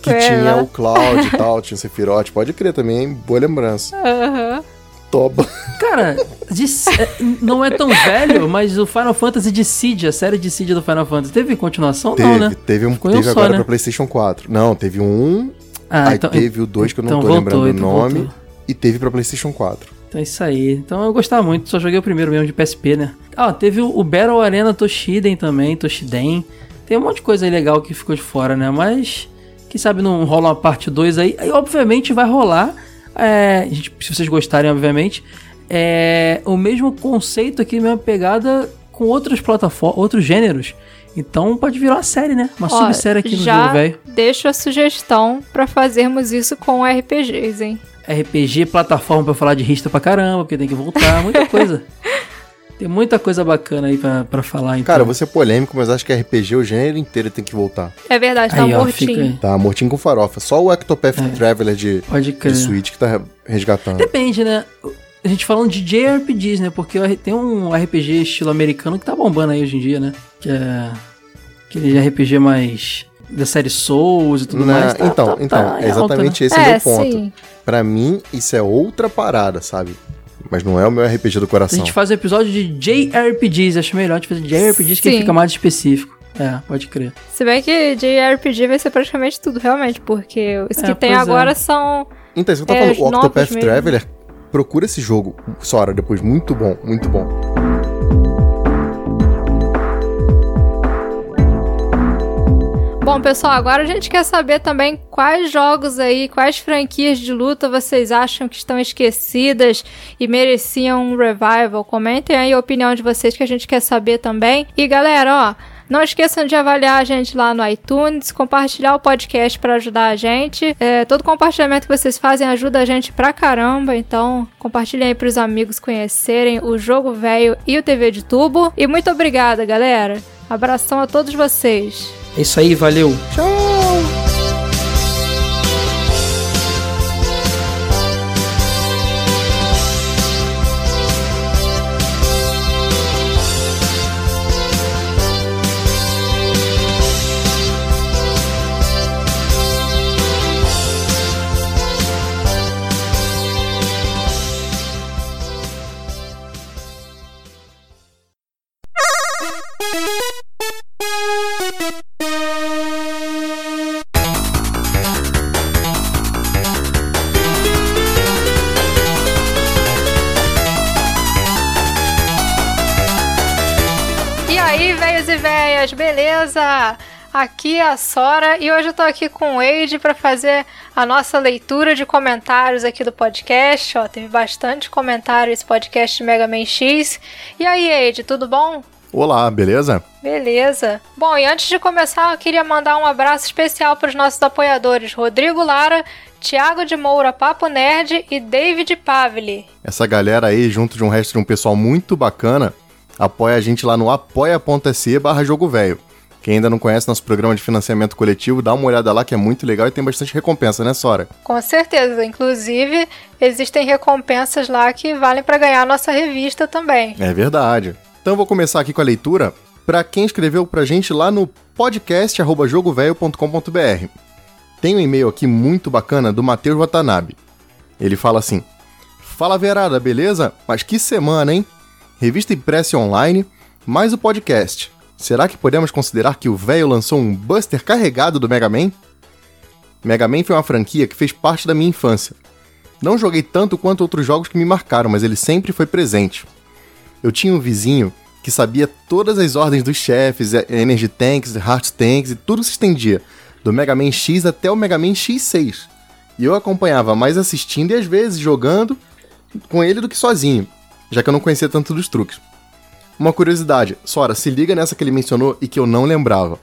Que tinha o Cloud e tal, tinha o Sephiroth. Pode crer também, hein? boa lembrança. Aham. Toba. Cara, de- é, não é tão velho, mas o Final Fantasy Dissidia, a série Dissidia do Final Fantasy, teve continuação? Teve, Não, né? teve um um teve só, agora né? pra PlayStation 4. Não, teve um, Ah, aí então, teve o 2 que eu não então tô voltou, lembrando o então nome, voltou. e teve pra PlayStation 4. então é isso aí. Então eu gostava muito, só joguei o primeiro mesmo de PSP, né? Ah, teve o, o Battle Arena Toshiden também, Toshiden. Tem um monte de coisa aí legal que ficou de fora, né? Mas, quem sabe não rola uma parte 2 aí. Aí, obviamente, vai rolar. é, gente, se vocês gostarem, obviamente. É o mesmo conceito aqui, mesma pegada com outras plataformas, outros gêneros. Então pode virar uma série, né? Uma Ó, subsérie aqui no jogo, velho. deixo a sugestão pra fazermos isso com RPGs, hein? RPG, plataforma pra falar de rista pra caramba, porque tem que voltar, muita coisa. tem muita coisa bacana aí pra, pra falar, então. Cara, você é polêmico, mas acho que RPG o gênero inteiro tem que voltar. É verdade, tá aí, ó, mortinho. Tá, mortinho com farofa. Só o Octopath É. Traveler de, Pode crer. de Switch que tá resgatando. Depende, né? A gente falando de JRPGs, né? Porque tem um RPG estilo americano que tá bombando aí hoje em dia, né? Que é aquele RPG mais da série Souls e tudo Na- mais. Tá- então, tá- então, tá em é exatamente esse é, o meu ponto. sim. Pra mim, isso é outra parada, sabe? Mas não é o meu RPG do A coração. gente faz um episódio de JRPGs, acho melhor de fazer JRPGs que fica mais específico. É, pode crer. Se bem que JRPG vai ser praticamente tudo, realmente, porque os É, que tem pois é. agora são. Então, isso que eu tô É, falando, o Octopath. Traveler, procura esse jogo, Sora, depois. Muito bom, muito bom. Bom, pessoal, agora a gente quer saber também quais jogos aí, quais franquias de luta vocês acham que estão esquecidas e mereciam um revival. Comentem aí a opinião de vocês que a gente quer saber também. E galera, ó. Não esqueçam de avaliar a gente lá no iTunes, compartilhar o podcast para ajudar a gente. É, todo compartilhamento que vocês fazem ajuda a gente pra caramba, então compartilhem aí pros amigos conhecerem o Jogo Velho e o TV de Tubo. E muito obrigada, galera. Abração a todos vocês. É isso aí, valeu. E Aqui é a Sora e hoje eu tô aqui com o Wade pra fazer a nossa leitura de comentários aqui do podcast. Ó, teve bastante comentário esse podcast de Mega Man X. E aí, Wade, tudo bom? Olá, beleza? Beleza. Bom, e antes de começar, eu queria mandar um abraço especial para os nossos apoiadores Rodrigo Lara, Thiago de Moura Papo Nerd e David Pavli. Essa galera aí, junto de um resto de um pessoal muito bacana, apoia a gente lá no apoia.se barra jogo velho. Quem ainda não conhece nosso programa de financiamento coletivo, dá uma olhada lá que é muito legal e tem bastante recompensa, né, Sora? Com certeza. Inclusive, existem recompensas lá que valem para ganhar a nossa revista também. É verdade. Então vou começar aqui com a leitura para quem escreveu pra gente lá no podcast@jogovelho.com.br. Tem um e-mail aqui muito bacana do Matheus Watanabe. Ele fala assim: Fala Verada, beleza? Mas que semana, hein? Revista impressa online, mais o podcast. Será que podemos considerar que o velho lançou um Buster carregado do Mega Man? Mega Man foi uma franquia que fez parte da minha infância. Não joguei tanto quanto outros jogos que me marcaram, mas ele sempre foi presente. Eu tinha um vizinho que sabia todas as ordens dos chefes, eh, Energy Tanks, Heart Tanks e tudo se estendia, do Mega Man X até o Mega Man X6. E eu acompanhava mais assistindo e às vezes jogando com ele do que sozinho, já que eu não conhecia tanto dos truques. Uma curiosidade, Sora, se liga nessa que ele mencionou e que eu não lembrava.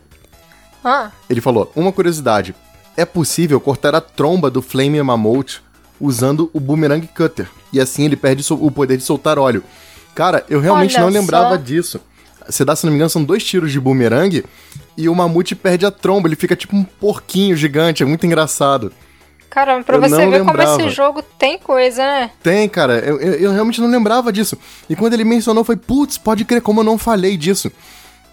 Ah, Ele falou: Uma curiosidade. É possível cortar a tromba do Flame Mammoth usando o Boomerang Cutter. E assim ele perde o poder de soltar óleo. Cara, eu realmente Olha não lembrava só. disso. Você dá, se não me engano, são dois tiros de boomerang e o mamute perde a tromba. Ele fica tipo um porquinho gigante. É muito engraçado. Caramba, pra Eu você ver como lembrava. esse jogo tem coisa, né? Tem, cara. Eu, eu- eu realmente não lembrava disso. E quando ele mencionou, foi, putz, pode crer como eu não falei disso.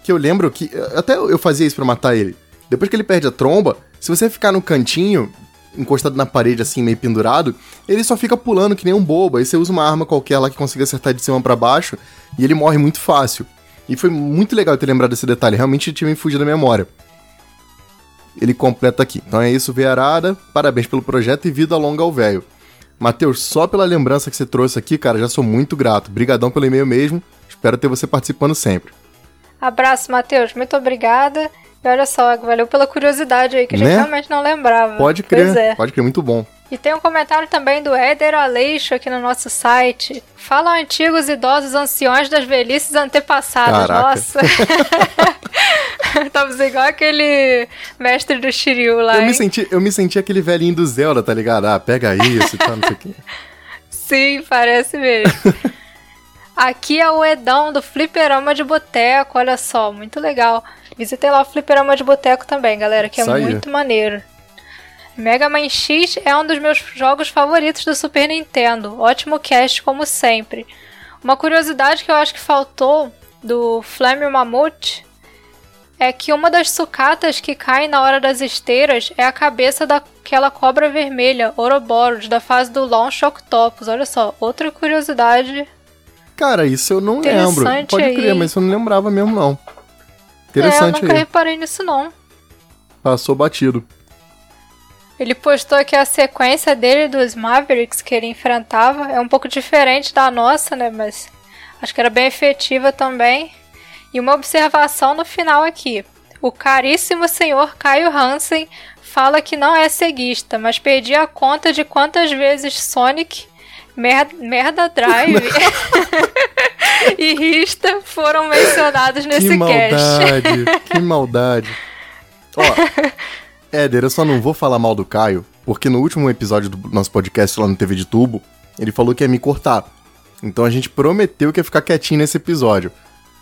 Que eu lembro que. Até eu fazia isso pra matar ele. Depois que ele perde a tromba, se você ficar no cantinho, encostado na parede, assim, meio pendurado, ele só fica pulando que nem um bobo. Aí você usa uma arma qualquer lá que consiga acertar de cima pra baixo e ele morre muito fácil. E foi muito legal eu ter lembrado desse detalhe. Realmente tinha me fugido da memória. Ele completa aqui. Então é isso, Veiarada. Parabéns pelo projeto e vida longa ao velho. Matheus, só pela lembrança que você trouxe aqui, cara, já sou muito grato. Brigadão pelo e-mail mesmo. Espero ter você participando sempre. Abraço, Matheus. Muito obrigada. E olha só, valeu pela curiosidade aí, que a gente Né? realmente não lembrava. Pode crer, é. pode crer, muito bom. E tem um comentário também do Éder Aleixo aqui no nosso site. Falam antigos idosos anciões das velhices antepassadas. Caraca. Nossa. Estamos igual aquele mestre do Shiryu lá, Eu me, hein? senti, eu me senti aquele velhinho do Zelda, tá ligado? Ah, pega isso e tal, não sei o quê. Sim, parece mesmo. Aqui é o Edão do Fliperama de Boteco, olha só, muito legal. Visitei lá o Fliperama de Boteco também, galera, que é muito maneiro. Mega Man X é um dos meus jogos favoritos do Super Nintendo. Ótimo cast, como sempre. Uma curiosidade que eu acho que faltou do Flame Mammoth é que uma das sucatas que caem na hora das esteiras é a cabeça daquela cobra vermelha, Ouroboros, da fase do Launch Octopus. Olha só, outra curiosidade. Cara, isso eu não lembro. Interessante Pode aí. crer, mas eu não lembrava mesmo, não. é, eu Interessante nunca aí. reparei nisso não. Passou batido. Ele postou que a sequência dele dos Mavericks que ele enfrentava é um pouco diferente da nossa, né? Mas acho que era bem efetiva também. E uma observação no final aqui. O caríssimo senhor Caio Hansen fala que não é ceguista, mas perdi a conta de quantas vezes Sonic, Mer Merda Drive e Rista foram mencionados nesse que cast. maldade, que maldade. Ó, Éder, eu só não vou falar mal do Caio, porque no último episódio do nosso podcast lá no TV de Tubo, ele falou que ia me cortar. Então a gente prometeu que ia ficar quietinho nesse episódio.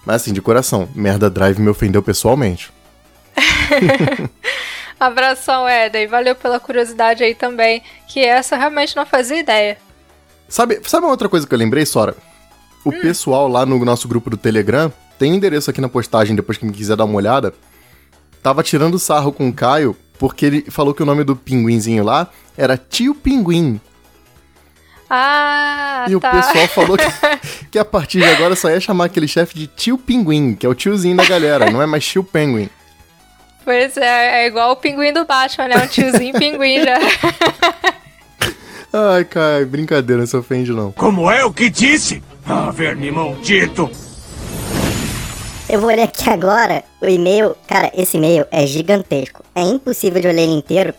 Mas assim, de coração, Merda Drive me ofendeu pessoalmente. Abração, Eda, e valeu pela curiosidade aí também, que essa eu realmente não fazia ideia. Sabe, sabe uma outra coisa que eu lembrei, Sora? O pessoal lá no nosso grupo do Telegram, tem endereço aqui na postagem, depois que me quiser dar uma olhada, tava tirando sarro com o Caio, porque ele falou que o nome do pinguinzinho lá era Tio Pinguim. Ah, e o tá. pessoal falou que, que a partir de agora só ia chamar aquele chefe de Tio Pinguim, que é o tiozinho da galera, não é mais Tio Penguin. Pois é, é igual o pinguim do Batman, né? Um tiozinho pinguim já. Ai, Caio, brincadeira, não se ofende não. Como eu que disse? Ah, verme maldito! Eu vou ler aqui agora o e-mail. Cara, esse e-mail é gigantesco. É impossível de eu ler ele inteiro,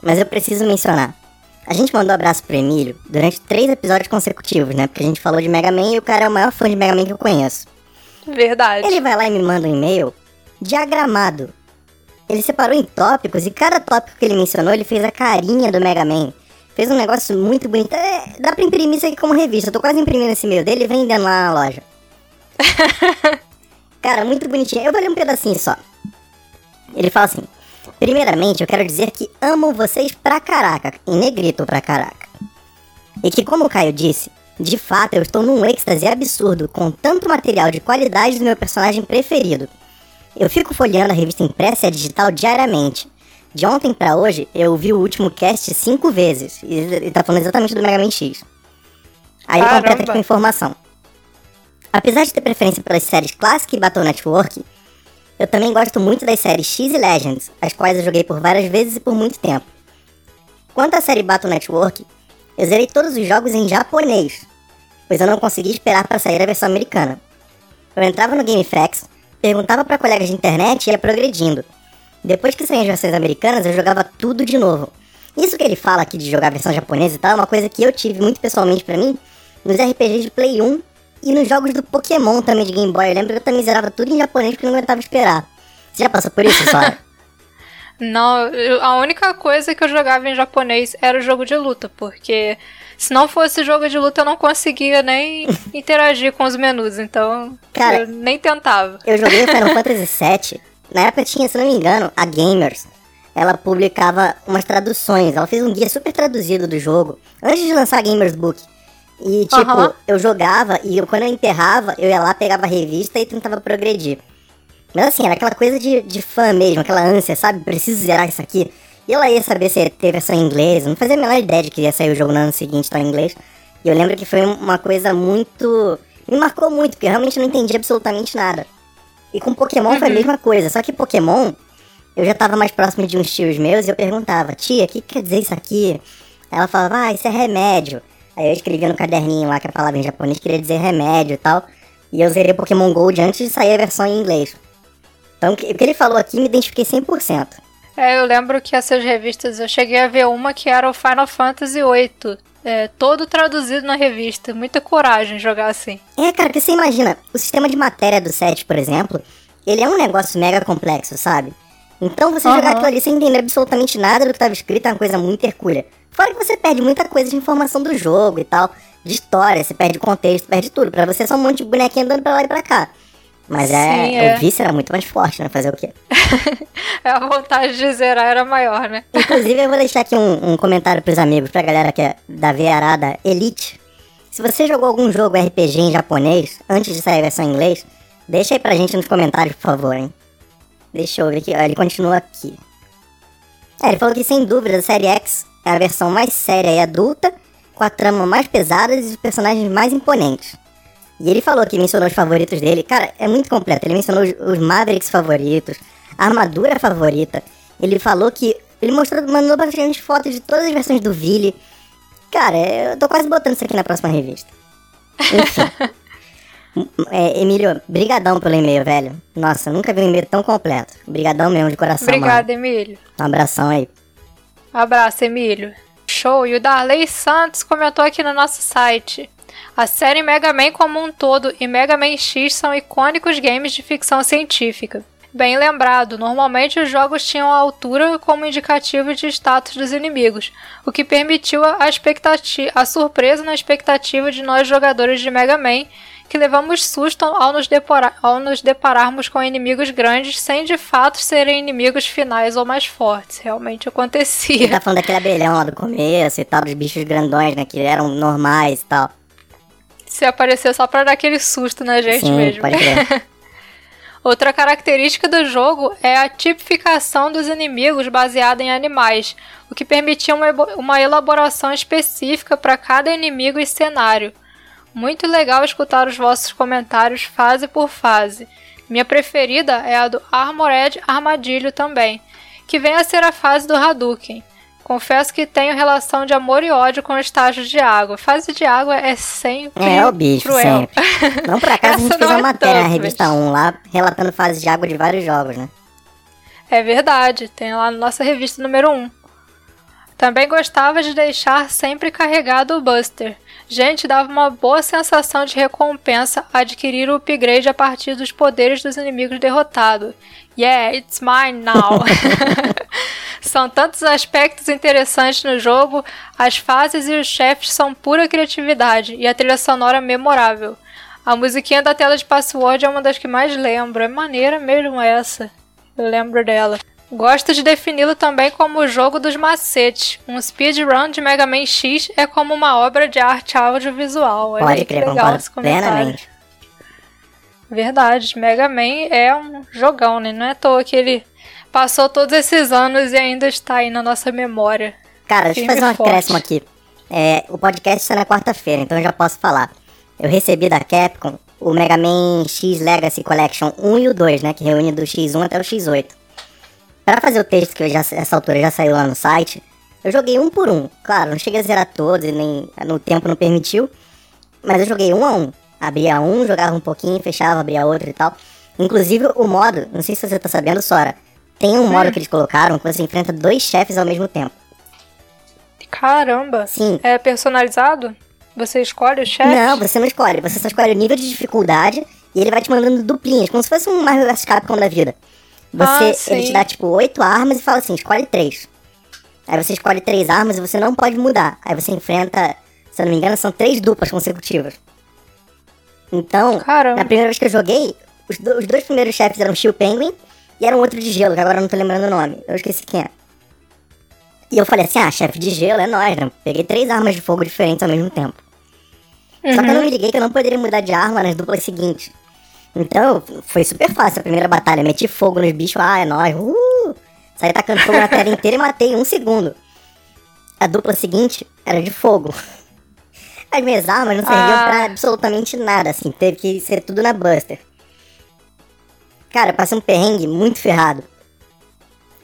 mas eu preciso mencionar. A gente mandou abraço pro Emílio durante três episódios consecutivos, né? Porque a gente falou de Mega Man e o cara é o maior fã de Mega Man que eu conheço. Verdade. Ele vai lá e me manda um e-mail diagramado. Ele separou em tópicos e cada tópico que ele mencionou, ele fez a carinha do Mega Man. Fez um negócio muito bonito. É, dá pra imprimir isso aqui como revista. Eu tô quase imprimindo esse e-mail dele e vendendo lá na loja. Cara, muito bonitinho. Eu vou ler um pedacinho só. Ele fala assim: Primeiramente, eu quero dizer que amo vocês pra caraca, em negrito pra caraca. E que, como o Caio disse, de fato eu estou num êxtase absurdo com tanto material de qualidade do meu personagem preferido. Eu fico folheando a revista impressa e a digital diariamente. De ontem pra hoje, eu vi o último cast cinco vezes. E tá falando exatamente do Mega Man X. Aí ele completa aqui com informação. Apesar de ter preferência pelas séries Classic e Battle Network, eu também gosto muito das séries X e Legends, as quais eu joguei por várias vezes e por muito tempo. Quanto à série Battle Network, eu zerei todos os jogos em japonês, pois eu não consegui esperar para sair a versão americana. Eu entrava no GameFAQs, perguntava para colegas de internet e ia progredindo. Depois que saíam as versões americanas, eu jogava tudo de novo. Isso que ele fala aqui de jogar versão japonesa e tal é uma coisa que eu tive muito pessoalmente para mim nos RPGs de Play 1 e nos jogos do Pokémon também de Game Boy. Eu lembro que eu também zerava tudo em japonês porque eu não aguentava esperar. Você já passou por isso, Sora? Não, a única coisa que eu jogava em japonês era o jogo de luta, porque se não fosse jogo de luta eu não conseguia nem interagir com os menus, então Cara, eu nem tentava. Eu joguei o Final Fantasy VII. Na época tinha, se não me engano, a Gamers. Ela publicava umas traduções. Ela fez um guia super traduzido do jogo. Antes de lançar a Gamers Book. E, tipo, Aham. eu jogava e eu- quando eu enterrava, eu ia lá, pegava a revista e tentava progredir. Mas assim, era aquela coisa de, de fã mesmo, aquela ânsia, sabe? Preciso zerar isso aqui. E eu lá ia saber se ter versão em inglês. Não fazia a menor ideia de que ia sair o jogo no ano seguinte só em inglês. E eu lembro que foi uma coisa muito. Me marcou muito, porque eu realmente não entendi absolutamente nada. E com Pokémon foi a mesma coisa, só que Pokémon, eu já tava mais próximo de uns tios meus e eu perguntava, tia, o que quer dizer isso aqui? Ela falava, ah, isso é remédio. Aí eu escrevia no caderninho lá que a palavra em japonês queria dizer remédio e tal. E eu zerei Pokémon Gold antes de sair a versão em inglês. Então o que ele falou aqui me identifiquei 100%. É, eu lembro que essas revistas, eu cheguei a ver uma que era o Final Fantasy VIII, é, todo traduzido na revista. Muita coragem jogar assim. É, cara, porque você imagina, o sistema de matéria do set, por exemplo, ele é um negócio mega complexo, sabe? Então você Aham. jogar aquilo ali sem entender absolutamente nada do que estava escrito é uma coisa muito hercúlea. Fora que você perde muita coisa de informação do jogo e tal, de história, você perde contexto, perde tudo. Pra você é só um monte de bonequinho andando pra lá e pra cá. Mas é, Sim, é. o vício era muito mais forte, né? Fazer o quê? É, a vontade de zerar era maior, né? Inclusive, eu vou deixar aqui um, um comentário pros amigos, pra galera que é da veiarada Elite. Se você jogou algum jogo RPG em japonês, antes de sair a versão em inglês, deixa aí pra gente nos comentários, por favor, hein? Deixa eu ver aqui, ó, ele continua aqui. É, ele falou que sem dúvida a série X é a versão mais séria e adulta, com a trama mais pesada e os personagens mais imponentes. E ele falou que mencionou os favoritos dele. Cara, é muito completo. Ele mencionou os, os Mavericks favoritos, a armadura favorita. Ele falou que. Ele mostrou, mandou bastante fotos de todas as versões do Vili. Cara, eu tô quase botando isso aqui na próxima revista. Enfim. é, Emílio, brigadão pelo e-mail, velho. Nossa, nunca vi um e-mail tão completo. Brigadão mesmo, de coração, Obrigada, Emílio. mano. Um abração aí. Abraço, Emílio. Show! E o Darley Santos comentou aqui no nosso site. A série Mega Man como um todo e Mega Man X são icônicos games de ficção científica. Bem lembrado, normalmente os jogos tinham a altura como indicativo de status dos inimigos, o que permitiu a, a surpresa na expectativa de nós jogadores de Mega Man, que levamos susto ao nos, depora- ao nos depararmos com inimigos grandes sem de fato serem inimigos finais ou mais fortes. Realmente acontecia. Ele tá falando daquele abelhão lá do começo e tal, dos bichos grandões, né? Que eram normais e tal. Se aparecer só pra dar aquele susto na gente Sim, mesmo. pode crer. Outra característica do jogo é a tipificação dos inimigos baseada em animais, o que permitia uma, uma elaboração específica para cada inimigo e cenário. Muito legal escutar os vossos comentários fase por fase. Minha preferida é a do Armored Armadilho também, que vem a ser a fase do Hadouken. Confesso que tenho relação de amor e ódio com estágios de água. Fase de água é sempre É, o bicho, cruel. sempre. Não por acaso a gente fez uma é matéria na tanto, revista 1 lá, relatando fases de água de vários jogos, né? É verdade, tem lá na nossa revista número 1. Também gostava de deixar sempre carregado o Buster. Gente, dava uma boa sensação de recompensa adquirir o upgrade a partir dos poderes dos inimigos derrotados. Yeah, it's mine now. são tantos aspectos interessantes no jogo, as fases e os chefes são pura criatividade e a trilha sonora memorável. A musiquinha da tela de password é uma das que mais lembro. É maneira mesmo essa. Eu lembro dela. Gosto de defini-lo também como o jogo dos macetes. Um speedrun de Mega Man X é como uma obra de arte audiovisual. Pode que crer, legal esse plenamente. Verdade, Mega Man é um jogão, né? Não é à toa que ele passou todos esses anos e ainda está aí na nossa memória. Cara, deixa eu fazer um forte. acréscimo aqui. É, o podcast sai na quarta-feira, então eu já posso falar. Eu recebi da Capcom o Mega Man X Legacy Collection 1 e o 2, né? Que reúne do X1 até o X8. Pra fazer o texto que já, essa altura já saiu lá no site, Eu joguei um por um. Claro, não cheguei a zerar todos, e nem no tempo não permitiu. Mas eu joguei um a um. Abria um, jogava um pouquinho, fechava, abria outro e tal. Inclusive o modo, não sei se você tá sabendo, Sora. Tem um modo que eles colocaram que você enfrenta dois chefes ao mesmo tempo. Caramba. Sim. É personalizado? Você escolhe o chefe? Não, você não escolhe. Você só escolhe o nível de dificuldade e ele vai te mandando duplinhas, como se fosse um Marvel vs Capcom da vida. Você, Ah, ele te dá tipo oito armas e fala assim, escolhe três. Aí você escolhe três armas e você não pode mudar. Aí você enfrenta, se eu não me engano, são três duplas consecutivas. Então, Caramba. na primeira vez que eu joguei, os, do- os dois primeiros chefes eram Steel Penguin e era um outro de gelo, que agora eu não tô lembrando o nome. Eu esqueci quem é. E eu falei assim, ah, chefe de gelo é nóis, né? Peguei três armas de fogo diferentes ao mesmo tempo. Só que eu não me liguei que eu não poderia mudar de arma nas duplas seguintes. Então, foi super fácil a primeira batalha. Meti fogo nos bichos, ah, é nóis, uh! Saí tacando fogo na tela inteira e matei em um segundo. A dupla seguinte era de fogo. As minhas armas não serviam Ah. pra absolutamente nada, assim. Teve que ser tudo na Buster. Cara, passei um perrengue muito ferrado.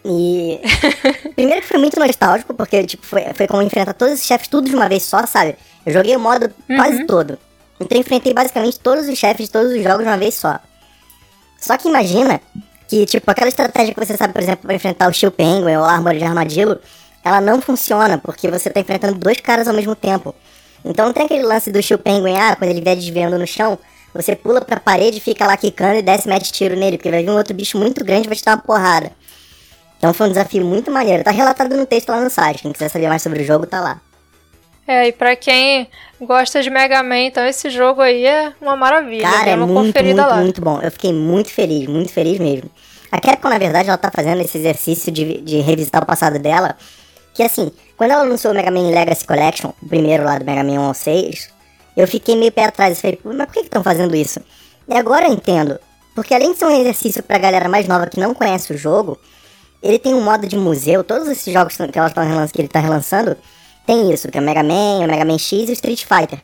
E. Primeiro que foi muito nostálgico, porque, tipo, foi, foi como enfrentar todos esses chefes tudo de uma vez só, sabe? Eu joguei o modo quase todo. Então eu enfrentei basicamente todos os chefes de todos os jogos de uma vez só. Só que imagina que, tipo, aquela estratégia que você sabe, por exemplo, pra enfrentar o Steel Penguin ou a Armory de Armadillo, ela não funciona, porque você tá enfrentando dois caras ao mesmo tempo. Então não tem aquele lance do Steel Penguin, ah, quando ele vier desviando no chão, você pula pra parede, fica lá quicando e desce mete tiro nele, porque vai vir um outro bicho muito grande e vai te dar uma porrada. Então foi um desafio muito maneiro. Tá relatado no texto lá no site. Quem quiser saber mais sobre o jogo, tá lá. É, e pra quem gosta de Mega Man, então esse jogo aí é uma maravilha. Cara, é uma muito, conferida muito, lá. muito bom. Eu fiquei muito feliz, muito feliz mesmo. A Capcom, na verdade, ela tá fazendo esse exercício de, de revisitar o passado dela. Que assim, quando ela lançou o Mega Man Legacy Collection, o primeiro lá do Mega Man 1 ao 6, eu fiquei meio pé atrás. Eu falei, "Pô, mas por que estão fazendo isso? E agora eu entendo. Porque além de ser um exercício pra galera mais nova que não conhece o jogo, ele tem um modo de museu. Todos esses jogos que, tão relan- que ele tá relançando tem isso, que é o Mega Man, o Mega Man X e o Street Fighter.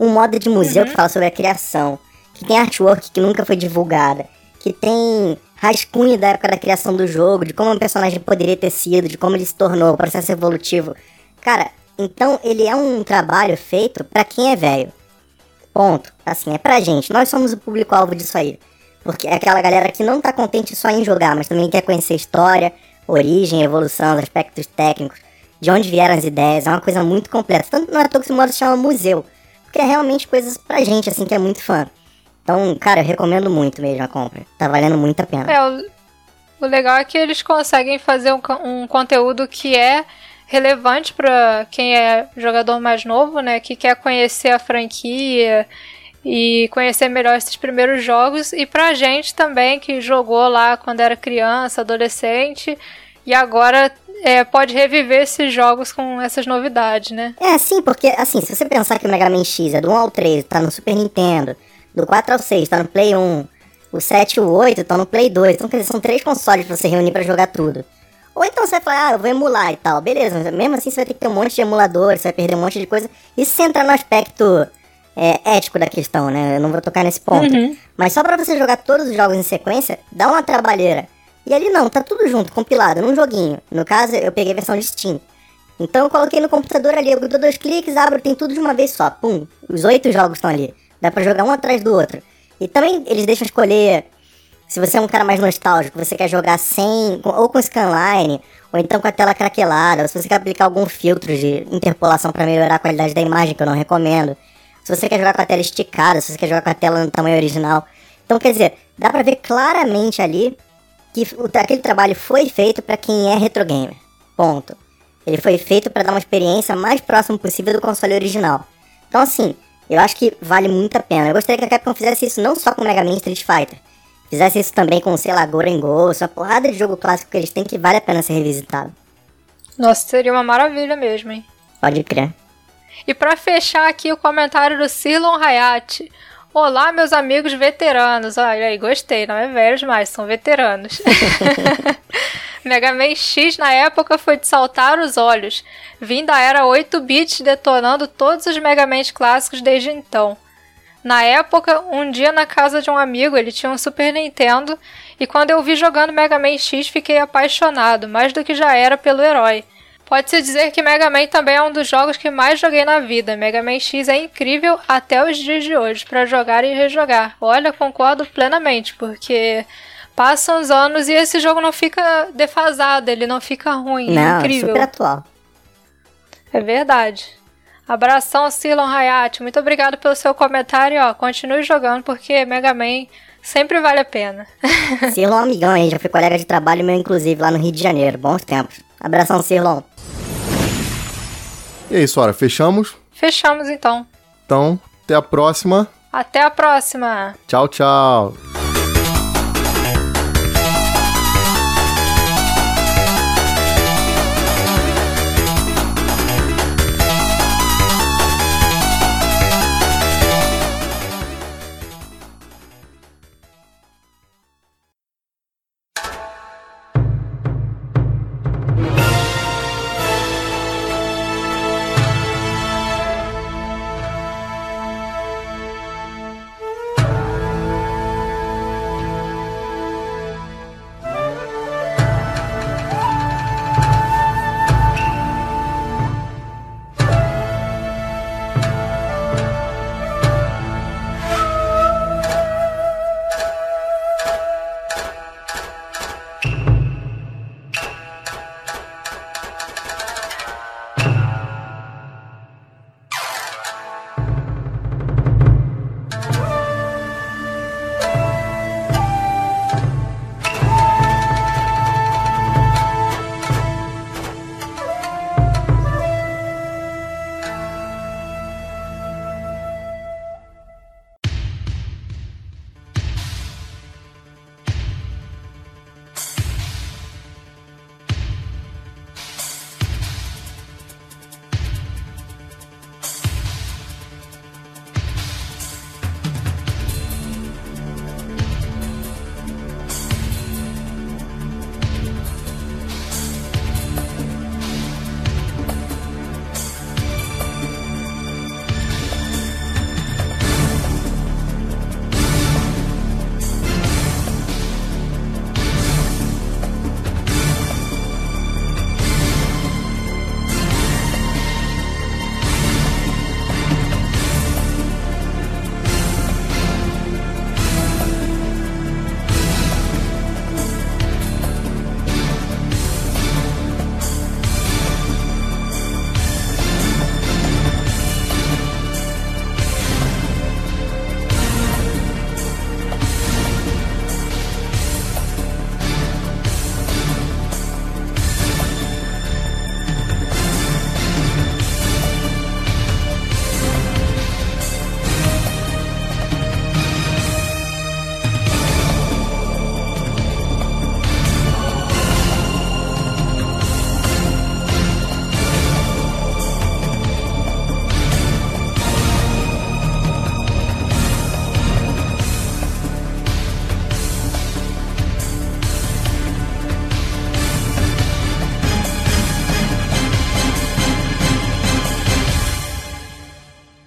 Um modo de museu que fala sobre a criação, que tem artwork que nunca foi divulgada, que tem rascunho da época da criação do jogo, de como um personagem poderia ter sido, de como ele se tornou, o processo evolutivo. Cara, então ele é um trabalho feito pra quem é velho. Ponto. Assim, é pra gente. Nós somos o público-alvo disso aí. Porque é aquela galera que não tá contente só em jogar, mas também quer conhecer história, origem, evolução, os aspectos técnicos, de onde vieram as ideias. É uma coisa muito completa. Tanto não é que se chama museu. Porque é realmente coisas pra gente, assim, que é muito fã. Então, cara, eu recomendo muito mesmo a compra. Tá valendo muito a pena. É, o, o legal é que eles conseguem fazer um, um conteúdo que é relevante pra quem é jogador mais novo, né? Que quer conhecer a franquia e conhecer melhor esses primeiros jogos. E pra gente também, que jogou lá quando era criança, adolescente, e agora é, pode reviver esses jogos com essas novidades, né? É, sim, porque, assim, se você pensar que o Mega Man X é do 1 ao 3, tá no Super Nintendo, do 4 ao 6, tá no Play 1, o 7 e o 8 estão no Play 2, então, quer dizer, são três consoles pra você reunir pra jogar tudo. Ou então você vai falar, ah, eu vou emular e tal, beleza, mas mesmo assim você vai ter que ter um monte de emuladores, você vai perder um monte de coisa. Isso sem entrar no aspecto é, ético da questão, né? Eu não vou tocar nesse ponto. Mas só pra você jogar todos os jogos em sequência, dá uma trabalheira. E ali não, tá tudo junto, compilado, num joguinho. No caso, eu peguei a versão de Steam. Então eu coloquei no computador ali, eu dou dois cliques, abro, tem tudo de uma vez só. Pum, os oito jogos estão ali. Dá pra jogar um atrás do outro. E também eles deixam escolher se você é um cara mais nostálgico, você quer jogar sem, ou com scanline, ou então com a tela craquelada, ou se você quer aplicar algum filtro de interpolação para melhorar a qualidade da imagem, que eu não recomendo. Se você quer jogar com a tela esticada, se você quer jogar com a tela no tamanho original. Então, quer dizer, dá pra ver claramente ali que o- aquele trabalho foi feito para quem é retro gamer. Ponto. Ele foi feito para dar uma experiência mais próxima possível do console original. Então, assim, eu acho que vale muito a pena. Eu gostaria que a Capcom fizesse isso não só com Mega Man Street Fighter. Fizesse isso também com, sei lá, Golden Ghost, uma porrada de jogo clássico que eles têm que vale a pena ser revisitado. Nossa, seria uma maravilha mesmo, hein? Pode crer. E pra fechar aqui o comentário do Silon Hayati. Olá, meus amigos veteranos. Olha aí, gostei, não é velhos mais, são veteranos. Mega Man X na época foi de saltar os olhos. Vim da era 8 bits detonando todos os Mega Man clássicos desde então. Na época, um dia na casa de um amigo, ele tinha um Super Nintendo, e quando eu vi jogando Mega Man X, fiquei apaixonado, mais do que já era pelo herói. Pode-se dizer que Mega Man também é um dos jogos que mais joguei na vida. Mega Man X é incrível até os dias de hoje para jogar e rejogar. Olha, concordo plenamente, porque passam os anos e esse jogo não fica defasado, ele não fica ruim, é Não, é incrível. super atual. É verdade. Abração, Silon Hayate. Muito obrigado pelo seu comentário. Ó, continue jogando porque Mega Man sempre vale a pena. Cirlon é um amigão aí, já foi colega de trabalho meu, inclusive, lá no Rio de Janeiro. Bons tempos. Abração, Cirlon. E é isso, Sora, fechamos? Fechamos então. Então, até a próxima. Até a próxima. Tchau, tchau.